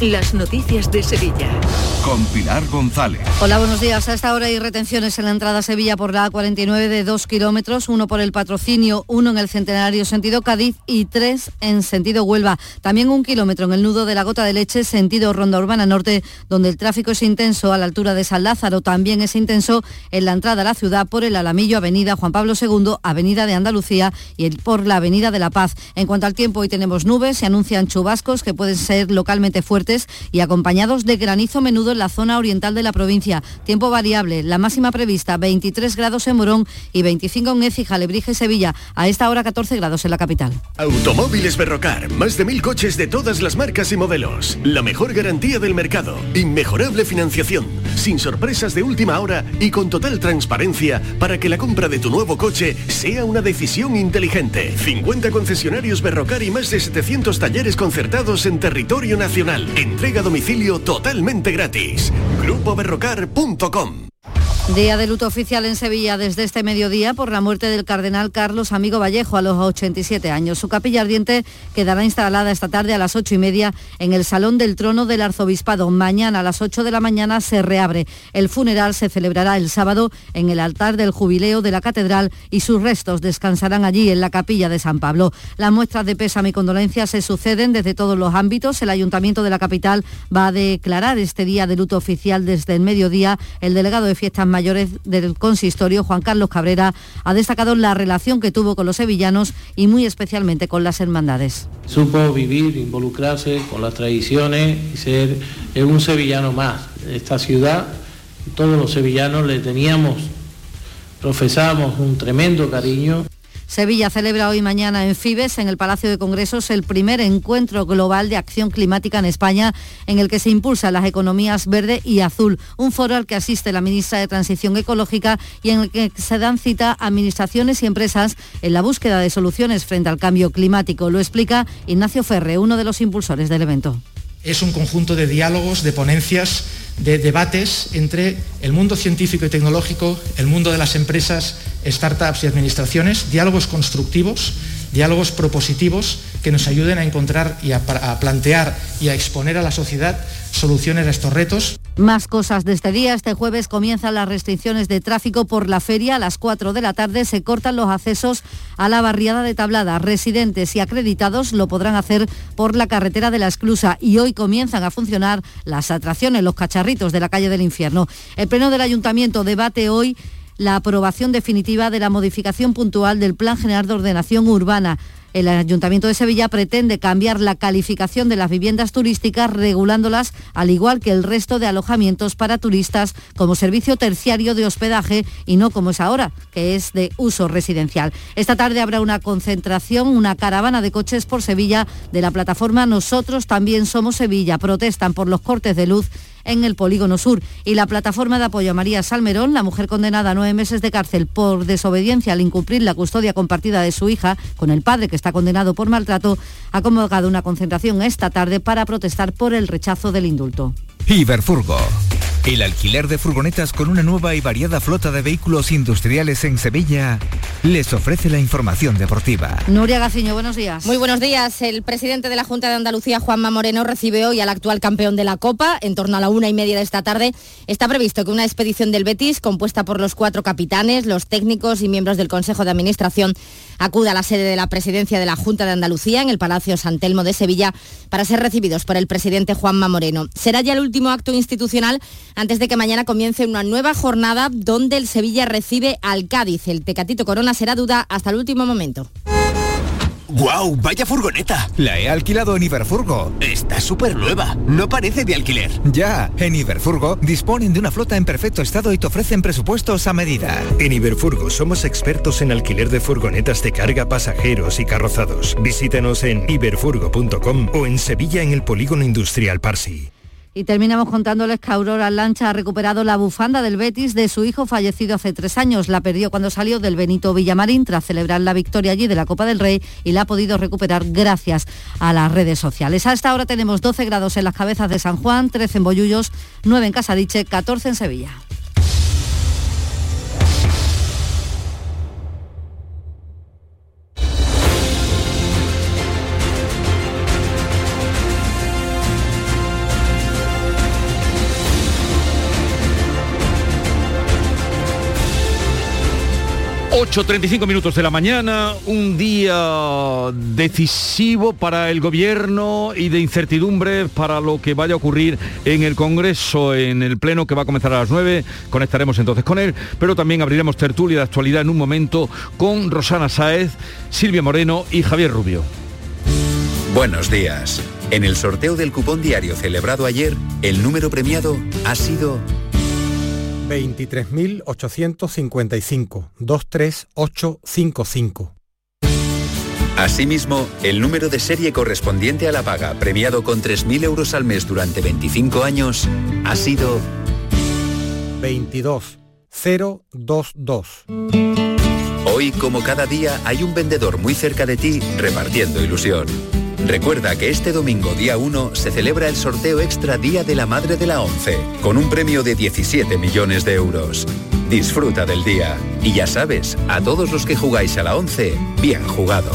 Las noticias de Sevilla. Con Pilar González. Hola, buenos días. A esta hora hay retenciones en la entrada a Sevilla por la A49 de 2 kilómetros, uno por el patrocinio, uno en el centenario sentido Cádiz y tres en sentido Huelva. También un kilómetro en el nudo de la Gota de Leche, sentido Ronda Urbana Norte, donde el tráfico es intenso a la altura de San Lázaro. También es intenso en la entrada a la ciudad por el Alamillo, Avenida Juan Pablo II, Avenida de Andalucía y por la Avenida de la Paz. En cuanto al tiempo, hoy tenemos nubes, se anuncian chubascos que pueden ser localmente y acompañados de granizo menudo en la zona oriental de la provincia. Tiempo variable, la máxima prevista 23 grados en Morón y 25 en Écija, Lebrija y Sevilla. A esta hora 14 grados en la capital. Automóviles Berrocar, más de mil coches de todas las marcas y modelos. La mejor garantía del mercado, inmejorable financiación, sin sorpresas de última hora y con total transparencia para que la compra de tu nuevo coche sea una decisión inteligente. 50 concesionarios Berrocar y más de 700 talleres concertados en territorio nacional. Entrega a domicilio totalmente gratis. GrupoBerrocar.com Día de luto oficial en Sevilla desde este mediodía por la muerte del cardenal Carlos Amigo Vallejo a los 87 años. Su capilla ardiente quedará instalada esta tarde a las 8 y media en el Salón del Trono del Arzobispado. Mañana a las 8 de la mañana se reabre. El funeral se celebrará el sábado en el altar del jubileo de la Catedral y sus restos descansarán allí en la capilla de San Pablo. Las muestras de pésame y condolencia se suceden desde todos los ámbitos. El Ayuntamiento de la capital va a declarar este día de luto oficial desde el mediodía. El delegado de fiestas mayores del consistorio, Juan Carlos Cabrera, ha destacado la relación que tuvo con los sevillanos y muy especialmente con las hermandades. Supo vivir, involucrarse con las tradiciones y ser un sevillano más. Esta ciudad, todos los sevillanos le teníamos, profesamos un tremendo cariño. Sevilla celebra hoy mañana en Fibes, en el Palacio de Congresos, el primer encuentro global de acción climática en España, en el que se impulsan las economías verde y azul. Un foro al que asiste la ministra de Transición Ecológica y en el que se dan cita administraciones y empresas en la búsqueda de soluciones frente al cambio climático. Lo explica Ignacio Ferre, uno de los impulsores del evento. Es un conjunto de diálogos, de ponencias, de debates entre el mundo científico y tecnológico, el mundo de las empresas, startups y administraciones, diálogos constructivos, diálogos propositivos que nos ayuden a encontrar y a, plantear y a exponer a la sociedad soluciones a estos retos. Más cosas de este día. Este jueves comienzan las restricciones de tráfico por la feria. A las 4 de la tarde se cortan los accesos a la barriada de Tablada. Residentes y acreditados lo podrán hacer por la carretera de la Esclusa y hoy comienzan a funcionar las atracciones, los cacharritos de la calle del infierno. El Pleno del Ayuntamiento debate hoy la aprobación definitiva de la modificación puntual del Plan General de Ordenación Urbana. El Ayuntamiento de Sevilla pretende cambiar la calificación de las viviendas turísticas regulándolas al igual que el resto de alojamientos para turistas como servicio terciario de hospedaje y no como es ahora, que es de uso residencial. Esta tarde habrá una concentración, una caravana de coches por Sevilla de la plataforma Nosotros también somos Sevilla. Protestan por los cortes de luz en el Polígono Sur. Y la plataforma de apoyo a María Salmerón, la mujer condenada a nueve meses de cárcel por desobediencia al incumplir la custodia compartida de su hija con el padre que está condenado por maltrato, ha convocado una concentración esta tarde para protestar por el rechazo del indulto. Iberfurgo. El alquiler de furgonetas con una nueva y variada flota de vehículos industriales en Sevilla les ofrece la información deportiva. Nuria Gaciño, buenos días. Muy buenos días. El presidente de la Junta de Andalucía, Juanma Moreno, recibe hoy al actual campeón de la Copa. En torno a la una y media de esta tarde está previsto que una expedición del Betis, compuesta por los cuatro capitanes, los técnicos y miembros del Consejo de Administración, acuda a la sede de la presidencia de la Junta de Andalucía en el Palacio San Telmo de Sevilla para ser recibidos por el presidente Juanma Moreno. Será ya el último acto institucional antes de que mañana comience una nueva jornada donde el Sevilla recibe al Cádiz. El Tecatito Corona será duda hasta el último momento. ¡Guau! ¡Vaya furgoneta! La he alquilado en Iberfurgo. Está súper nueva. No parece de alquiler. Ya, en Iberfurgo disponen de una flota en perfecto estado y te ofrecen presupuestos a medida. En Iberfurgo somos expertos en alquiler de furgonetas de carga, pasajeros y carrozados. Visítanos en iberfurgo.com o en Sevilla en el Polígono Industrial Parsi. Y terminamos contándoles que Aurora Lancha ha recuperado la bufanda del Betis de su hijo fallecido hace tres años. La perdió cuando salió del Benito Villamarín tras celebrar la victoria allí de la Copa del Rey y la ha podido recuperar gracias a las redes sociales. A esta hora tenemos 12 grados en las cabezas de San Juan, 13 en Bollullos, 9 en Casadiche, 14 en Sevilla. 8.35 minutos de la mañana, un día decisivo para el gobierno y de incertidumbre para lo que vaya a ocurrir en el Congreso, en el Pleno que va a comenzar a las 9. Conectaremos entonces con él, pero también abriremos tertulia de actualidad en un momento con Rosana Sáez, Silvia Moreno y Javier Rubio. Buenos días. En el sorteo del cupón diario celebrado ayer, el número premiado ha sido 23.855, 23855. Asimismo, el número de serie correspondiente a la paga, premiado con 3.000 euros al mes durante 25 años, ha sido 22022. Hoy, como cada día, hay un vendedor muy cerca de ti repartiendo ilusión. Recuerda que este domingo día 1 se celebra el sorteo extra Día de la Madre de la ONCE, con un premio de 17 millones de euros. Disfruta del día. Y ya sabes, a todos los que jugáis a la 11, bien jugado.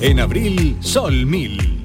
En abril, Sol 1000.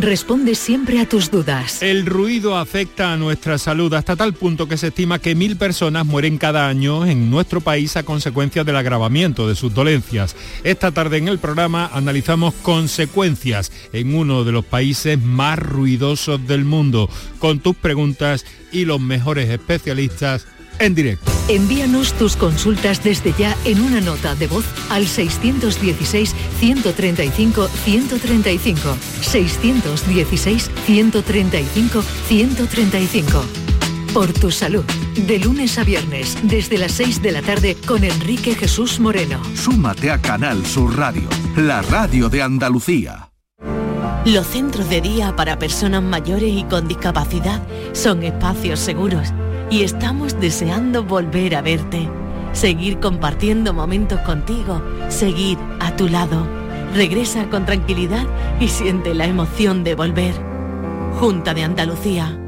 responde siempre a tus dudas. El ruido afecta a nuestra salud hasta tal punto que se estima que mil personas mueren cada año en nuestro país a consecuencia del agravamiento de sus dolencias. Esta tarde en el programa analizamos consecuencias en uno de los países más ruidosos del mundo, con tus preguntas y los mejores especialistas en directo. Envíanos tus consultas desde ya en una nota de voz al 616-135-135. 616-135-135. Por tu salud. De lunes a viernes, desde las 6 de la tarde, con Enrique Jesús Moreno. Súmate a Canal Sur Radio, la radio de Andalucía. Los centros de día para personas mayores y con discapacidad son espacios seguros y estamos deseando volver a verte, seguir compartiendo momentos contigo, seguir a tu lado. Regresa con tranquilidad y siente la emoción de volver. Junta de Andalucía.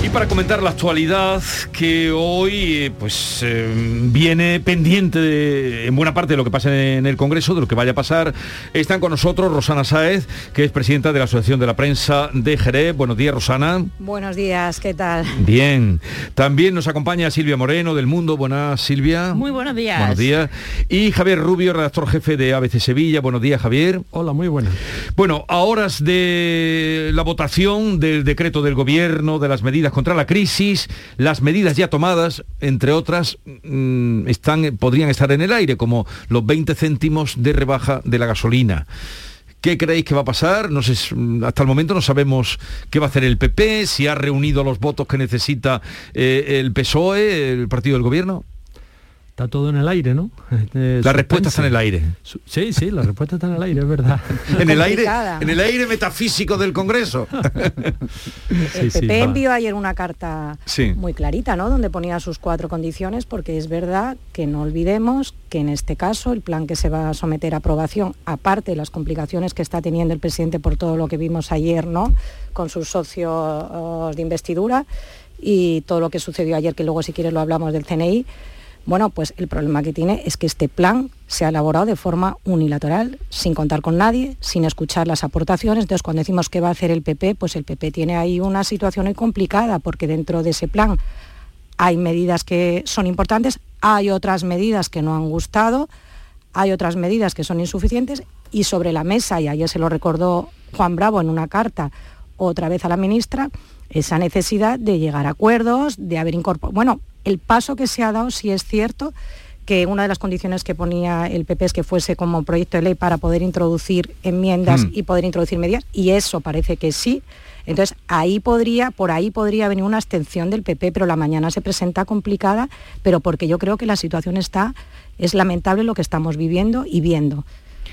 Y para comentar la actualidad que hoy eh, pues eh, viene pendiente de- en buena parte de lo que pasa en el Congreso, de lo que vaya a pasar, están con nosotros Rosana Sáez, que es presidenta de la Asociación de la Prensa de Jerez. Buenos días, Rosana. Buenos días, ¿qué tal? Bien. También nos acompaña Silvia Moreno del Mundo. Buenas, Silvia. Muy buenos días. Buenos días. Y Javier Rubio, redactor jefe de ABC Sevilla. Buenos días, Javier. Hola, muy buenas. Bueno, a horas de la votación del decreto del gobierno, de las medidas contra la crisis, las medidas ya tomadas, entre otras, mm, están, podrían estar en el aire, como los 20 céntimos de rebaja de la gasolina. ¿Qué creéis que va a pasar? No sé, s- hasta el momento no sabemos qué va a hacer el PP, si ha reunido los votos que necesita eh, el PSOE, el partido del gobierno. Está todo en el aire, ¿no? Eh, La respuesta está en el aire. Sí, sí, la respuesta está en el aire, es verdad. En el aire, en el aire metafísico del Congreso. El sí, PP envió ayer una carta Sí. muy clarita, ¿no? Donde ponía sus cuatro condiciones, porque es verdad que no olvidemos que en este caso el plan que se va a someter a aprobación, aparte de las complicaciones que está teniendo el presidente por todo lo que vimos ayer, ¿no? Con sus socios de investidura y todo lo que sucedió ayer, que luego si quieres lo hablamos del CNI. Bueno, pues el problema que tiene es que este plan se ha elaborado de forma unilateral, sin contar con nadie, sin escuchar las aportaciones. Entonces, cuando decimos qué va a hacer el PP, pues el PP tiene ahí una situación muy complicada, porque dentro de ese plan hay medidas que son importantes, hay otras medidas que no han gustado, hay otras medidas que son insuficientes y sobre la mesa, y ayer se lo recordó Juan Bravo en una carta otra vez a la ministra, esa necesidad de llegar a acuerdos, de haber incorporado... Bueno, el paso que se ha dado, sí es cierto, que una de las condiciones que ponía el PP es que fuese como proyecto de ley para poder introducir enmiendas Mm. y poder introducir medidas, y eso parece que sí. Entonces, ahí podría, por ahí podría venir una abstención del PP, pero la mañana se presenta complicada, pero porque yo creo que la situación está, es lamentable lo que estamos viviendo y viendo.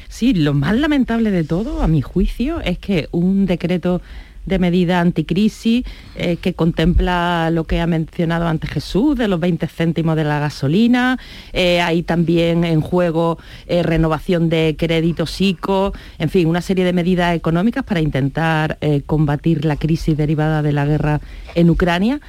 Sí, lo más lamentable de todo, a mi juicio, es que un decreto de medida anticrisis eh, que contempla lo que ha mencionado antes Jesús, de los 20 céntimos de la gasolina, eh, hay también en juego eh, renovación de créditos ICO, en fin, una serie de medidas económicas para intentar combatir la crisis derivada de la guerra en Ucrania.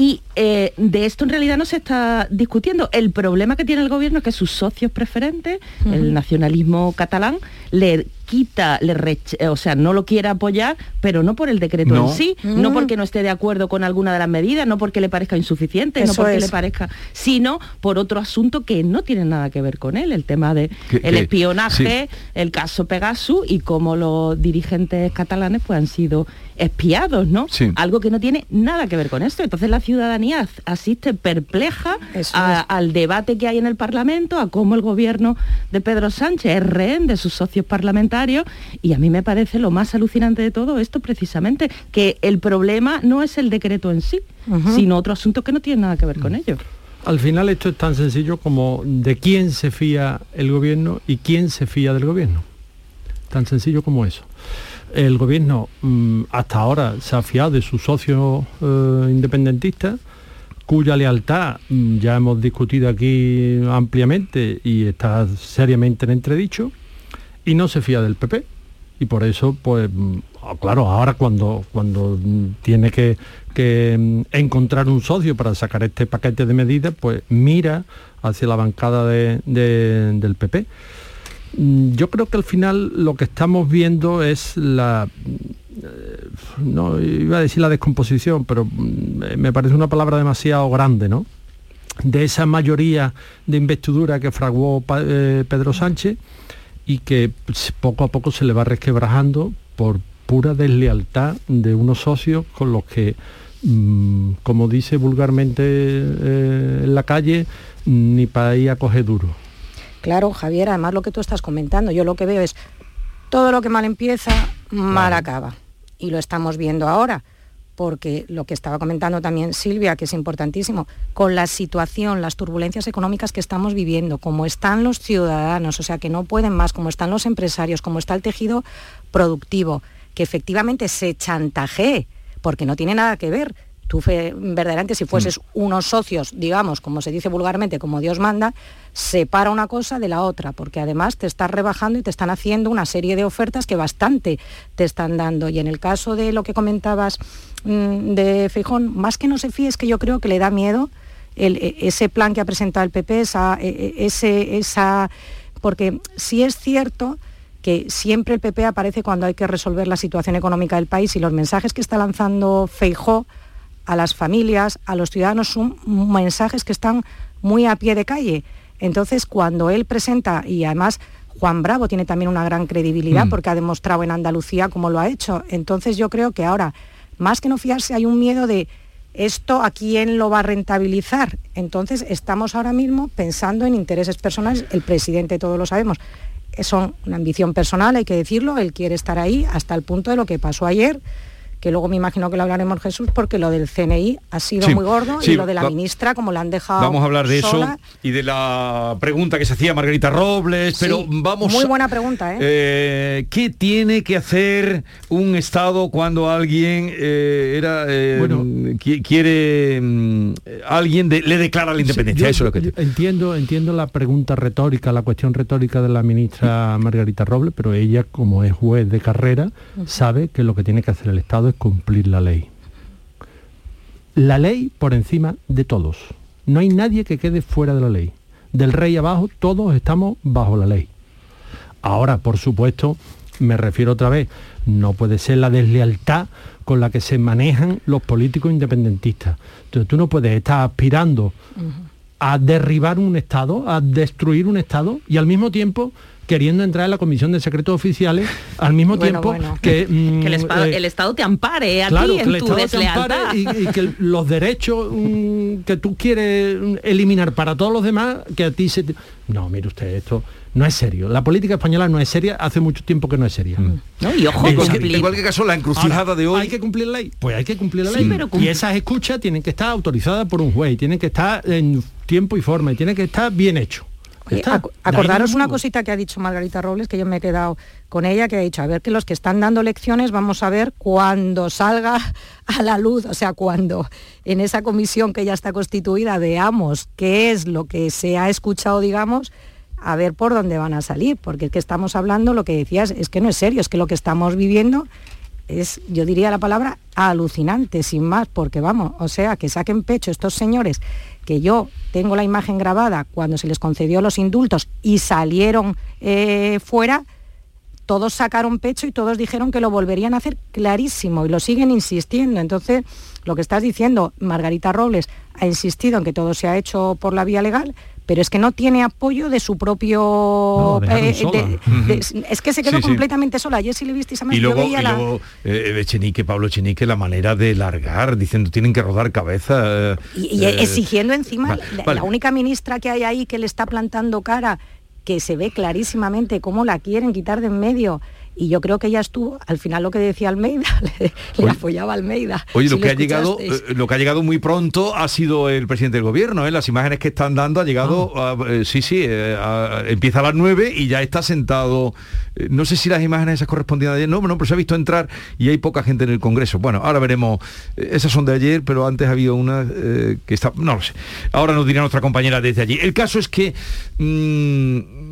Y eh, de esto en realidad no se está discutiendo. El problema que tiene el gobierno es que sus socios preferentes, el nacionalismo catalán, le quita, le rech- eh, o sea, no lo quiere apoyar, pero no por el decreto No. en sí, no Mm. porque no esté de acuerdo con alguna de las medidas, no porque le parezca insuficiente, no porque es. le parezca, sino por otro asunto que no tiene nada que ver con él, el tema de Que- el que- espionaje, el caso Pegasus y cómo los dirigentes catalanes pues han sido espiados, ¿no? Sí. Algo que no tiene nada que ver con esto. Entonces la ciudadanía as- asiste perpleja a- al debate que hay en el Parlamento, a cómo el gobierno de Pedro Sánchez es rehén de sus socios parlamentarios y a mí me parece lo más alucinante de todo esto precisamente, que el problema no es el decreto en sí, sino otro asunto que no tiene nada que ver con ello. Al final esto es tan sencillo como de quién se fía el gobierno y quién se fía del gobierno. Tan sencillo como eso. El gobierno mm, hasta ahora se ha fiado de sus socios eh, independentistas, cuya lealtad mm, ya hemos discutido aquí ampliamente y está seriamente en entredicho, y no se fía del PP. Y por eso, pues, mm, ah, claro, ahora cuando, cuando mm, tiene que, que, mm, encontrar un socio para sacar este paquete de medidas, pues mira hacia la bancada de- de- del PP. Yo creo que al final lo que estamos viendo es la, eh, no iba a decir la descomposición, pero mm, me parece una palabra demasiado grande, ¿no? De esa mayoría de investidura que fraguó eh, Pedro Sánchez y que pues, poco a poco se le va resquebrajando por pura deslealtad de unos socios con los que, mm, como dice vulgarmente eh, en la calle, ni para ir a coger duro. Claro, Javier, además lo que tú estás comentando, yo lo que veo es todo lo que mal empieza, mal acaba. Y lo estamos viendo ahora, porque lo que estaba comentando también Silvia, que es importantísimo, con la situación, las turbulencias económicas que estamos viviendo, como están los ciudadanos, o sea, que no pueden más, como están los empresarios, como está el tejido productivo, que efectivamente se chantajee, porque no tiene nada que ver tú verdaderamente si fueses mm. unos socios, digamos, como se dice vulgarmente, como Dios manda, separa una cosa de la otra, porque además te estás rebajando y te están haciendo una serie de ofertas que bastante te están dando. Y en el caso de lo que comentabas mm, de Fijón, más que no se fíe, es que yo creo que le da miedo e, ese plan que ha presentado el PP, esa, e, e, ese, esa, porque si es cierto que siempre el PP aparece cuando hay que resolver la situación económica del país y los mensajes que está lanzando Feijó a las familias, a los ciudadanos, son mensajes que están muy a pie de calle. Entonces, cuando él presenta, y además Juan Bravo tiene también una gran credibilidad mm. porque ha demostrado en Andalucía cómo lo ha hecho, entonces yo creo que ahora, más que no fiarse, hay un miedo de esto a quién lo va a rentabilizar. Entonces, estamos ahora mismo pensando en intereses personales, el presidente todos lo sabemos, son una ambición personal, hay que decirlo, él quiere estar ahí hasta el punto de lo que pasó ayer, que luego me imagino que lo hablaremos Jesús, porque lo del CNI ha sido muy gordo y lo de la ministra, como la han dejado. Vamos a hablar de eso y de la pregunta que se hacía Margarita Robles, pero vamos. Muy buena pregunta, ¿eh? ¿eh? ¿Qué tiene que hacer un Estado cuando alguien eh, era eh, quiere mm, alguien le declara la independencia? eso es lo que entiendo, entiendo la pregunta retórica, la cuestión retórica de la ministra Margarita Robles, pero ella, como es juez de carrera, sabe que lo que tiene que hacer el Estado cumplir la ley. La ley por encima de todos. No hay nadie que quede fuera de la ley. Del rey abajo, todos estamos bajo la ley. Ahora, por supuesto, me refiero otra vez, no puede ser la deslealtad con la que se manejan los políticos independentistas. Entonces tú no puedes estar aspirando a derribar un Estado, a destruir un Estado y al mismo tiempo queriendo entrar en la Comisión de Secretos Oficiales al mismo tiempo que, mm, eh, el, Estado te ampare a ti en tu deslealtad. Y, que los derechos mm, que tú quieres eliminar para todos los demás, que a ti se... No, mire usted, esto no es serio. La política española no es seria, hace mucho tiempo que no es seria. Mm. Y ojo, en, cualquier, caso, la encrucijada de hoy... ¿Hay que cumplir la ley? Pues hay que cumplir la ley. y esas escuchas tienen que estar autorizadas por un juez, tienen que estar en tiempo y forma, y tienen que estar bien hecho acordaros una cosita que ha dicho Margarita Robles, que yo me he quedado con ella, que ha dicho, a ver que los que están dando lecciones vamos a ver cuando salga a la luz, o sea, cuando en esa comisión que ya está constituida veamos qué es lo que se ha escuchado, digamos, a ver por dónde van a salir, porque es que estamos hablando, lo que decías, es que no es serio, es que lo que estamos viviendo es, yo diría la palabra, alucinante, sin más, porque vamos, o sea, que saquen pecho estos señores que yo tengo la imagen grabada cuando se les concedió los indultos y salieron eh, fuera, todos sacaron pecho y todos dijeron que lo volverían a hacer clarísimo y lo siguen insistiendo. Entonces, lo que estás diciendo, Margarita Robles ha insistido en que todo se ha hecho por la vía legal, pero es que no tiene apoyo de su propio... Eh, es que se quedó completamente sola. Ayer si le visteis a Y luego, y luego eh, de Chenique, Pablo Chenique, la manera de largar, diciendo tienen que rodar cabeza. y, eh, exigiendo encima, la única ministra que hay ahí que le está plantando cara, que se ve clarísimamente cómo la quieren quitar de en medio y yo creo que ella estuvo, al final lo que decía Almeida, le, apoyaba a Almeida. Oye, lo, que ha llegado, eh, lo que ha llegado muy pronto ha sido el presidente del gobierno, ¿eh? las imágenes que están dando ha llegado, ah. eh, sí, sí, empieza a las 9 y ya está sentado, no sé si las imágenes esas correspondían a ayer, no, no, pero se ha visto entrar y hay poca gente en el Congreso. Bueno, ahora veremos, esas son de ayer, pero antes ha habido una que está, no lo sé, ahora nos dirá nuestra compañera desde allí. El caso es que... Mm,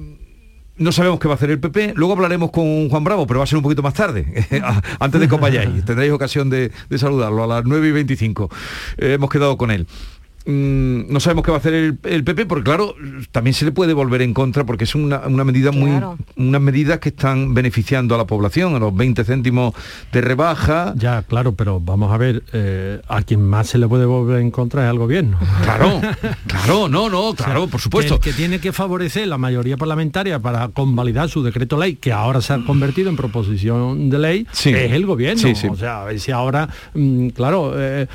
no sabemos qué va a hacer el PP. Luego hablaremos con Juan Bravo, pero va a ser un poquito más tarde, antes de que vayáis. Tendréis ocasión de, saludarlo a las 9 y 25. Eh, hemos quedado con él. Mm, no sabemos qué va a hacer el, PP, porque claro, también se le puede volver en contra porque es una, medida muy unas medidas que están beneficiando a la población, a los 20 céntimos de rebaja. Ya, claro, pero vamos a ver, eh, a quien más se le puede volver en contra es al gobierno. Claro, claro, no, no, claro, por supuesto. Que, tiene que favorecer la mayoría parlamentaria para convalidar su decreto ley, que ahora se ha convertido en proposición de ley, es el gobierno. O sea, a ver si ahora, mm, claro, eh,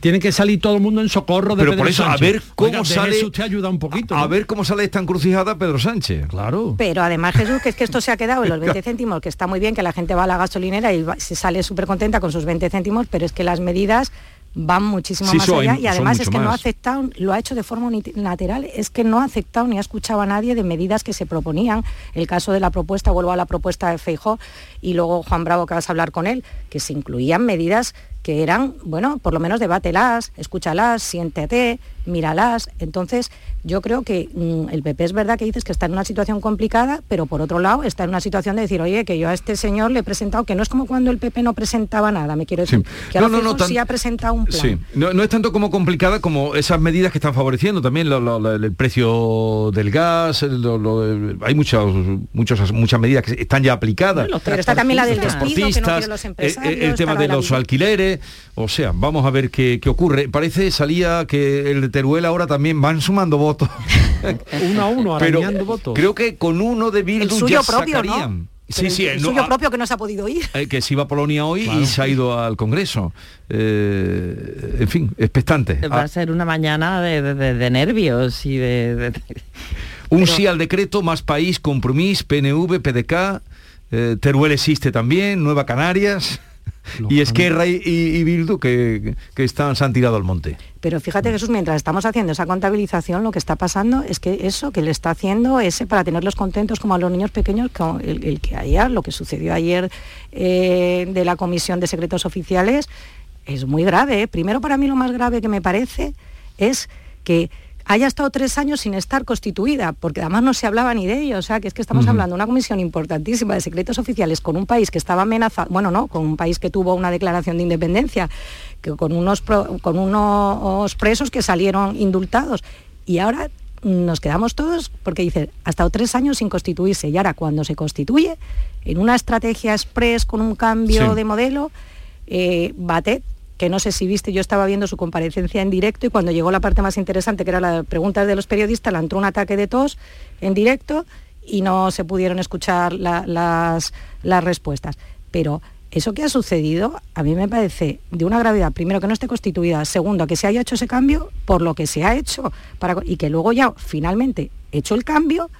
tiene que salir todo el mundo en socorro pero por eso, a ver cómo sale... Usted ayuda un poquito. A ver cómo sale esta encrucijada Pedro Sánchez. Claro. Pero además, Jesús, que es que esto se ha quedado en los 20 céntimos, que está muy bien que la gente va a la gasolinera y se sale súper contenta con sus 20 céntimos, pero es que las medidas van muchísimo más allá y además es que no ha aceptado, lo ha hecho de forma unilateral, es que no ha aceptado ni ha escuchado a nadie de medidas que se proponían. El caso de la propuesta, vuelvo a la propuesta de Feijó y luego Juan Bravo que vas a hablar con él, que se incluían medidas que eran, bueno, por lo menos debátelas, escúchalas, siéntete, míralas. Entonces, yo creo que mm, el PP es verdad que dices que está en una situación complicada, pero por otro lado está en una situación de decir, oye, que yo a este señor le he presentado, que no es como cuando el PP no presentaba nada, me quiero decir, que No, ahora no, no, tan- sí ha presentado un plan. Sí, no, no es tanto como complicada como esas medidas que están favoreciendo también lo- lo- lo- el precio del gas, el- hay muchas, muchos, muchas medidas que están ya aplicadas. Pero está también la del despido, que no los eh, empresarios, eh, el tema de los vida. O sea, vamos a ver qué, qué ocurre. Parece, salía que el de Teruel ahora también van sumando votos. uno a uno, Pero arañando votos. creo que con uno de El Bildu suyo ya propio, ¿no? sacarían. Sí, Pero sí, el no, suyo ah, propio que no se ha podido ir. eh, que se iba a Polonia hoy y se ha ido al Congreso. Eh, en fin, expectante. Va Ah, a ser una mañana de, de- de- de nervios y de... de- de- un sí al decreto, más país, compromis, PNV, PDK, eh, Teruel existe también, Nueva Canarias. Y Esquerra y, y- y Bildu que, que están, se han tirado al monte. Pero fíjate Jesús, mientras estamos haciendo esa contabilización, lo que está pasando es que eso que le está haciendo ese para tenerlos contentos como a los niños pequeños, el, el que ayer, lo que sucedió ayer eh, de la Comisión de Secretos Oficiales, es muy grave. ¿eh? Primero para mí lo más grave que me parece es que haya estado tres años sin estar constituida, porque además no se hablaba ni de ello, o sea, que es que estamos hablando de una comisión importantísima de secretos oficiales con un país que estaba amenazado, bueno, no, con un país que tuvo una declaración de independencia, que con unos, pro- con unos presos que salieron indultados. Y ahora nos quedamos todos porque dice, ha estado tres años sin constituirse y ahora cuando se constituye, en una estrategia express con un cambio Sí. de modelo, eh, Batet, que no sé si viste, yo estaba viendo su comparecencia en directo y cuando llegó la parte más interesante, que era la pregunta de los periodistas, le entró un ataque de tos en directo y no se pudieron escuchar la- las, las respuestas. Pero eso que ha sucedido a mí me parece de una gravedad, primero que no esté constituida, segundo que se haya hecho ese cambio por lo que se ha hecho para, y que luego ya finalmente hecho el cambio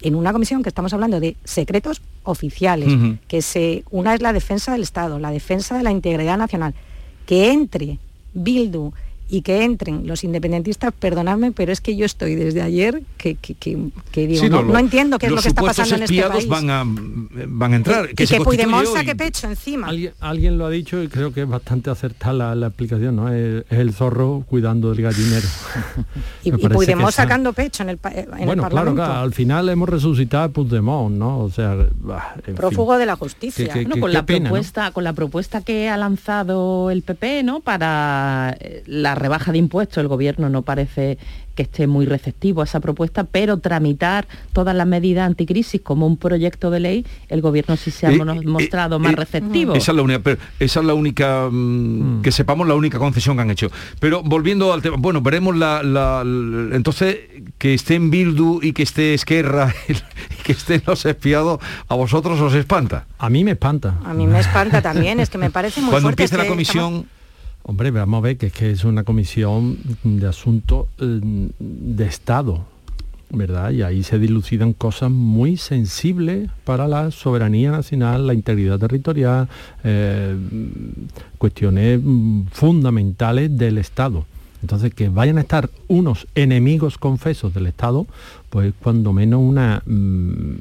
en una comisión que estamos hablando de secretos oficiales, que se, una es la defensa del Estado, la defensa de la integridad nacional, que entre Bildu y que entren los independentistas, perdonadme, pero es que yo estoy desde ayer que, que- que- que digo, Sí, no, lo- no entiendo qué es lo que está pasando en este país. van a, van a entrar. y que se que Puigdemont saque pecho encima. Alguien, alguien lo ha dicho y creo que es bastante acertada la, la explicación, ¿no? Es, es el zorro cuidando del gallinero. Y, y Puigdemont sacando pecho en el, en el Bueno, claro, Parlamento. claro, al final hemos resucitado a Puigdemont, ¿no? O sea, bah, en fin. Prófugo de la justicia. Que- que- Bueno, que- con la pena, ¿no? propuesta, con la propuesta que ha lanzado el PP, ¿no? Para eh, la rebaja de impuestos, el gobierno no parece que esté muy receptivo a esa propuesta, pero tramitar todas las medidas anticrisis como un proyecto de ley, el gobierno sí se ha Eh, eh, mostrado más eh, receptivo. Esa es la única, pero esa es la única mm, que sepamos la única concesión que han hecho. Pero volviendo al tema, bueno, veremos la, la- la- entonces que esté en Bildu y que esté Esquerra y que estén los espiados, a vosotros os espanta. A mí me espanta. A mí me espanta también, es que me parece muy Cuando fuerte. empiece la comisión, Hombre, vamos a ver que es que es una comisión de asuntos eh, de Estado, ¿verdad? Y ahí se dilucidan cosas muy sensibles para la soberanía nacional, la integridad territorial, eh, cuestiones mm, fundamentales del Estado. Entonces, que vayan a estar unos enemigos confesos del Estado, pues cuando menos una mm,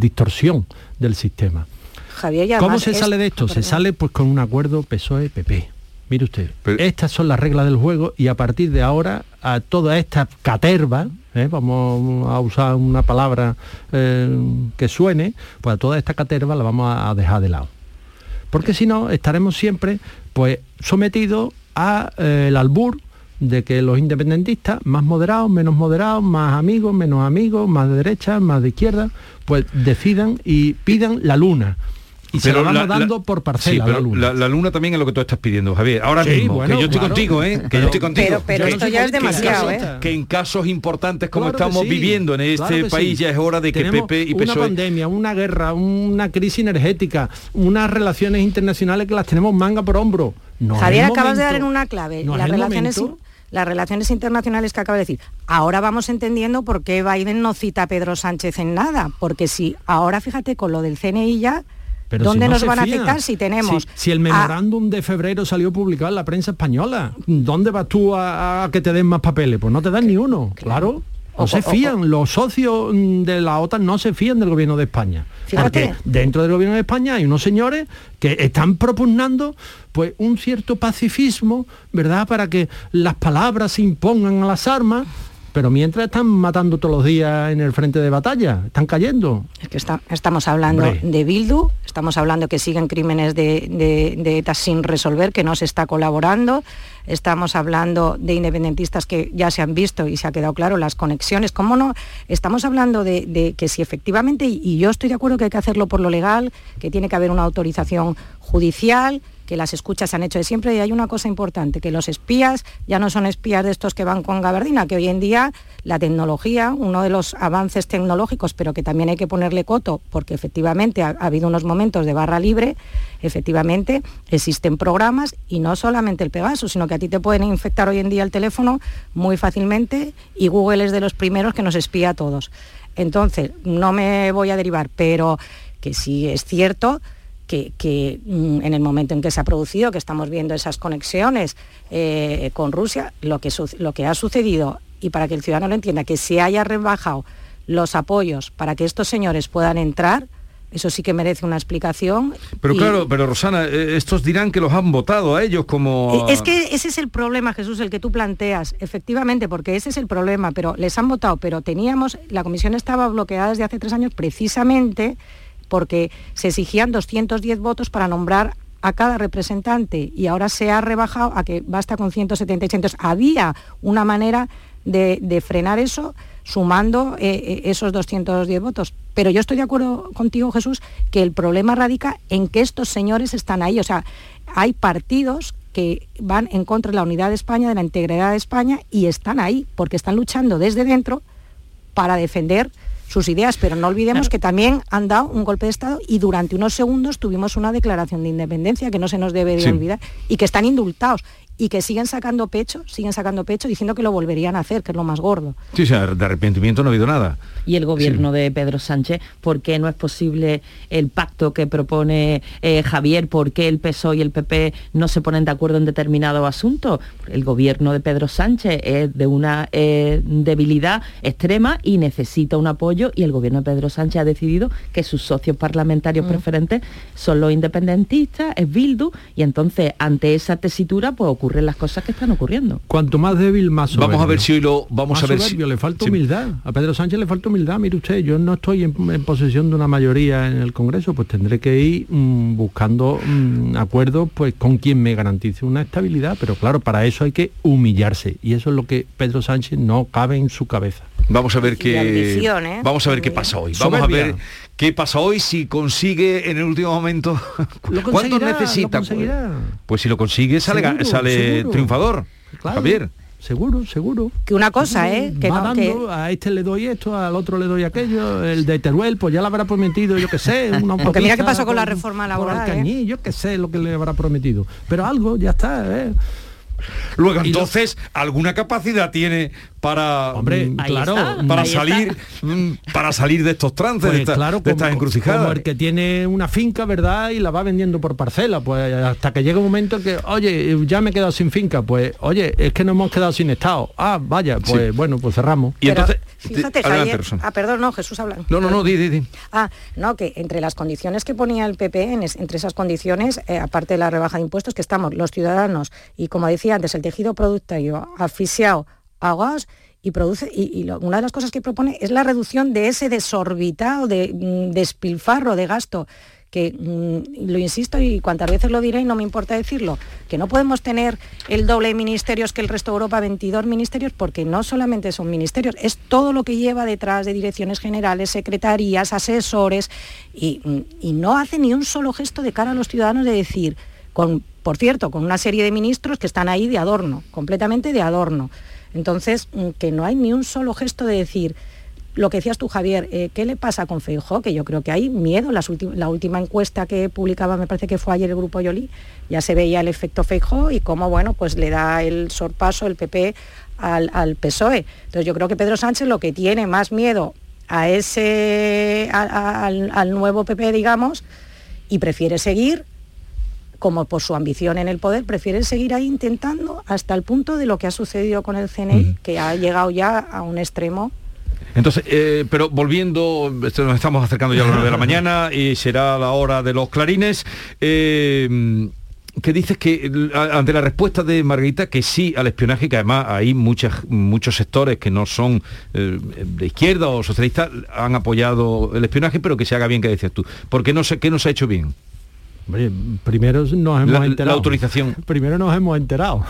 distorsión del sistema. Javier, ¿Cómo se es- sale de esto? Ah, se sale pues con un acuerdo PSOE-PP. Mire usted, estas son las reglas del juego y a partir de ahora a toda esta caterva, ¿eh? vamos a usar una palabra eh, que suene, pues a toda esta caterva la vamos a, dejar de lado. Porque si no, estaremos siempre pues sometidos al albur de que los independentistas, más moderados, menos moderados, más amigos, menos amigos, más de derecha, más de izquierda, pues decidan y pidan la luna. Y se la vamos dando por parcela sí, la pero luna. la, la luna también es lo que tú estás pidiendo, Javier. Ahora Sí, mismo, bueno, que yo estoy claro. contigo, ¿eh? Que Pero- yo estoy contigo. pero- pero Que- esto ya es que en demasiado, casos- ¿eh? Que en casos importantes como Claro estamos sí, viviendo en este claro país sí. ya es hora de que Tenemos PP y una PSOE pandemia, una guerra, una crisis energética, unas relaciones internacionales que las tenemos manga por hombro. No Javier, acabas de dar en una clave. No las, el relaciones, las relaciones internacionales que acaba de decir. Ahora vamos entendiendo por qué Biden no cita a Pedro Sánchez en nada. Porque si ahora, fíjate, con lo del CNI ya, Pero ¿dónde si no nos van a citar si tenemos Si, si el a- memorándum de febrero salió publicado en la prensa española, ¿dónde vas tú a, a que te den más papeles? Pues no te dan ni uno, claro. No se fían, los socios de la OTAN no se fían del gobierno de España. Porque dentro del gobierno de España hay unos señores que están propugnando pues un cierto pacifismo, ¿verdad? Para que las palabras se impongan a las armas pero mientras están matando todos los días en el frente de batalla, están cayendo. Es que estamos hablando de Bildu, estamos hablando que siguen crímenes de, ETA sin resolver, que no se está colaborando, estamos hablando de independentistas que ya se han visto y se ha quedado claro las conexiones, ¿cómo no? Estamos hablando de, de que si efectivamente, y yo estoy de acuerdo que hay que hacerlo por lo legal, que tiene que haber una autorización judicial, que las escuchas han hecho de siempre y hay una cosa importante, que los espías ya no son espías de estos que van con gabardina, que hoy en día la tecnología, uno de los avances tecnológicos, pero que también hay que ponerle coto, porque efectivamente ha, habido unos momentos de barra libre, efectivamente existen programas y no solamente el Pegasus, sino que a ti te pueden infectar hoy en día el teléfono muy fácilmente y Google es de los primeros que nos espía a todos. Entonces, no me voy a derivar, pero que sí es cierto que, mm, en el momento en que se ha producido, que estamos viendo esas conexiones eh, con Rusia, lo que, lo que ha sucedido, y para que el ciudadano lo entienda, que se haya rebajado los apoyos para que estos señores puedan entrar, eso sí que merece una explicación. Pero claro, pero Rosana, eh, estos dirán que los han votado a ellos como... Es que ese es el problema, Jesús, el que tú planteas, efectivamente, porque ese es el problema, pero les han votado, pero teníamos, la comisión estaba bloqueada desde hace tres años precisamente porque se exigían 210 votos para nombrar a cada representante y ahora se ha rebajado a que basta con 176. Entonces, había una manera de, frenar eso sumando eh, eh, esos 210 votos. Pero yo estoy de acuerdo contigo, Jesús, que el problema radica en que estos señores están ahí. O sea, hay partidos que van en contra de la unidad de España, de la integridad de España, y están ahí, porque están luchando desde dentro para defender sus ideas, pero no olvidemos que también han dado un golpe de Estado y durante unos segundos tuvimos una declaración de independencia que no se nos debe de olvidar y que están indultados y que siguen sacando pecho, siguen sacando pecho diciendo que lo volverían a hacer, que es lo más gordo. Sí, o sea, de arrepentimiento no ha habido nada. Y el gobierno de Pedro Sánchez, ¿por qué no es posible el pacto que propone eh, Javier? ¿Por qué el PSOE y el PP no se ponen de acuerdo en determinado asunto? El gobierno de Pedro Sánchez es de una eh, debilidad extrema y necesita un apoyo y el gobierno de Pedro Sánchez ha decidido que sus socios parlamentarios mm. preferentes son los independentistas, es Bildu, y entonces ante esa tesitura pues ocurre ocurren las cosas que están ocurriendo. Cuanto más débil, más soberbio. Vamos a ver si hoy lo vamos a ver si le falta humildad. A Pedro Sánchez le falta humildad. Mire usted, yo no estoy en, posesión de una mayoría en el Congreso, pues tendré que ir mm, buscando mm, acuerdos pues con quien me garantice una estabilidad, pero claro, para eso hay que humillarse y eso es lo que Pedro Sánchez no cabe en su cabeza. Vamos a ver qué ¿eh? vamos a ver qué pasa hoy. Vamos a ver qué pasa hoy si consigue en el último momento. ¿Cuánto necesita? Pues, pues, si lo consigue sale, sale triunfador. Javier seguro, seguro. Que una cosa, ¿eh? Que, a este le doy esto, al otro le doy aquello, el de Teruel, pues ya le habrá prometido, yo qué sé, una Porque mira qué pasó con la reforma laboral. ¿eh? Yo qué sé lo que le habrá prometido. Pero algo, ya está, ¿eh? Luego, entonces, ¿alguna capacidad tiene para Hombre, mm, claro, para salir mm, para salir de estos trances, de, pues estas encrucijadas? Como el que tiene una finca, ¿verdad? Y la va vendiendo por parcela, pues hasta que llega un momento que, oye, ya me he quedado sin finca, pues, oye, es que nos hemos quedado sin estado. Ah, vaya, pues bueno, pues cerramos. Y entonces, fíjate, ah, perdón, no, Jesús habla. No, no, no, di, di, di. Ah, no, que entre las condiciones que ponía el PP, entre esas condiciones, eh, aparte de la rebaja de impuestos, que estamos los ciudadanos y como decía antes, el tejido productivo asfixiado a y produce y, una de las cosas que propone es la reducción de ese desorbitado de mm, despilfarro de gasto que mm, lo insisto y cuantas veces lo diré y no me importa decirlo, que no podemos tener el doble de ministerios que el resto de Europa, 22 ministerios, porque no solamente son ministerios, es todo lo que lleva detrás de direcciones generales, secretarías, asesores, y, mm, y no hace ni un solo gesto de cara a los ciudadanos de decir, por cierto, con una serie de ministros que están ahí de adorno, completamente de adorno. Entonces, mm, que no hay ni un solo gesto de decir, lo que decías tú, Javier, eh, ¿qué le pasa con Feijó? Que yo creo que hay miedo. la última encuesta que publicaba, me parece que fue ayer el Grupo Yoli, ya se veía el efecto Feijó y cómo, bueno, pues le da el sorpaso el PP al, PSOE. Entonces yo creo que Pedro Sánchez lo que tiene más miedo a ese, al nuevo PP, digamos, y prefiere seguir como por su ambición en el poder, prefieren seguir ahí intentando hasta el punto de lo que ha sucedido con el CNI, que ha llegado ya a un extremo Entonces, eh, pero volviendo, esto nos estamos acercando ya a las 9 de la mañana y será la hora de los clarines. eh, que dices que ante la respuesta de Margarita que sí al espionaje, que además hay muchas, muchos sectores que no son eh, de izquierda o socialistas han apoyado el espionaje, pero que se haga bien, que decías tú. Porque no sé qué no se ha hecho bien. Hombre, primero nos hemos La- la enterado. autorización. Primero nos hemos enterado.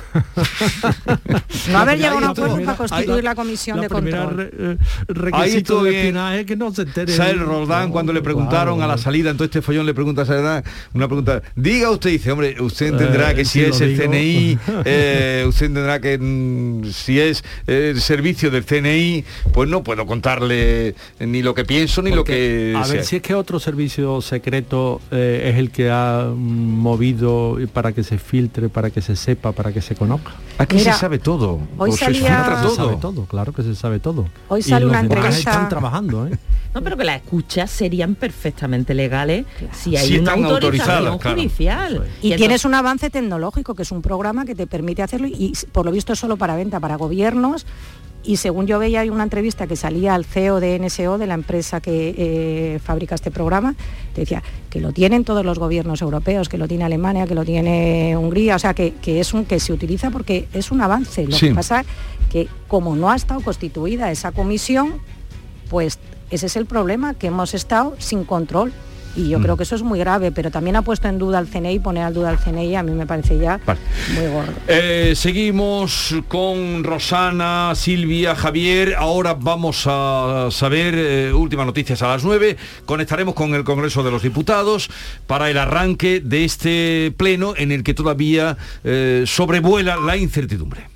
No haber llegado a un acuerdo para constituir la comisión la de primera control. re- eh, Ahí de bien. espionaje es que no se entere. Sael Roldán, cuando le preguntaron a la salida, entonces este follón le pregunta a Sael Roldán una pregunta. Diga usted, dice, hombre, usted entenderá Eh, que si si es el digo. CNI, eh, usted entenderá que mm, si es el servicio del CNI, pues no puedo contarle ni lo que pienso ni lo que... a sea. ver si es que otro servicio secreto eh, es el que ha movido para que se filtre, para que se sepa, para que se conozca. Aquí Mira, se sabe todo. hoy se salía- filtra Se sabe todo. todo, claro que se sabe todo. Hoy Y sale los una entrevista- están trabajando, ¿eh? No, pero que las escuchas serían perfectamente legales si hay Si una autorización claro. judicial. Y entonces- tienes un avance tecnológico, que es un programa que te permite hacerlo y por lo visto es solo para venta, para gobiernos. Y según yo veía hay una entrevista que salía al CEO de NSO, de la empresa que eh, fabrica este programa, te decía que lo tienen todos los gobiernos europeos, que lo tiene Alemania, que lo tiene Hungría, o sea que, que es un que se utiliza porque es un avance. Lo Sí. que pasa que como no ha estado constituida esa comisión, pues ese es el problema, que hemos estado sin control. Y yo Mm. creo que eso es muy grave, pero también ha puesto en duda al CNI, poner al duda al CNI a mí me parece ya Vale. muy gordo. Eh, seguimos con Rosana, Silvia, Javier. Ahora vamos a saber eh, últimas noticias a las 9. Conectaremos con el Congreso de los Diputados para el arranque de este pleno en el que todavía eh, sobrevuela la incertidumbre.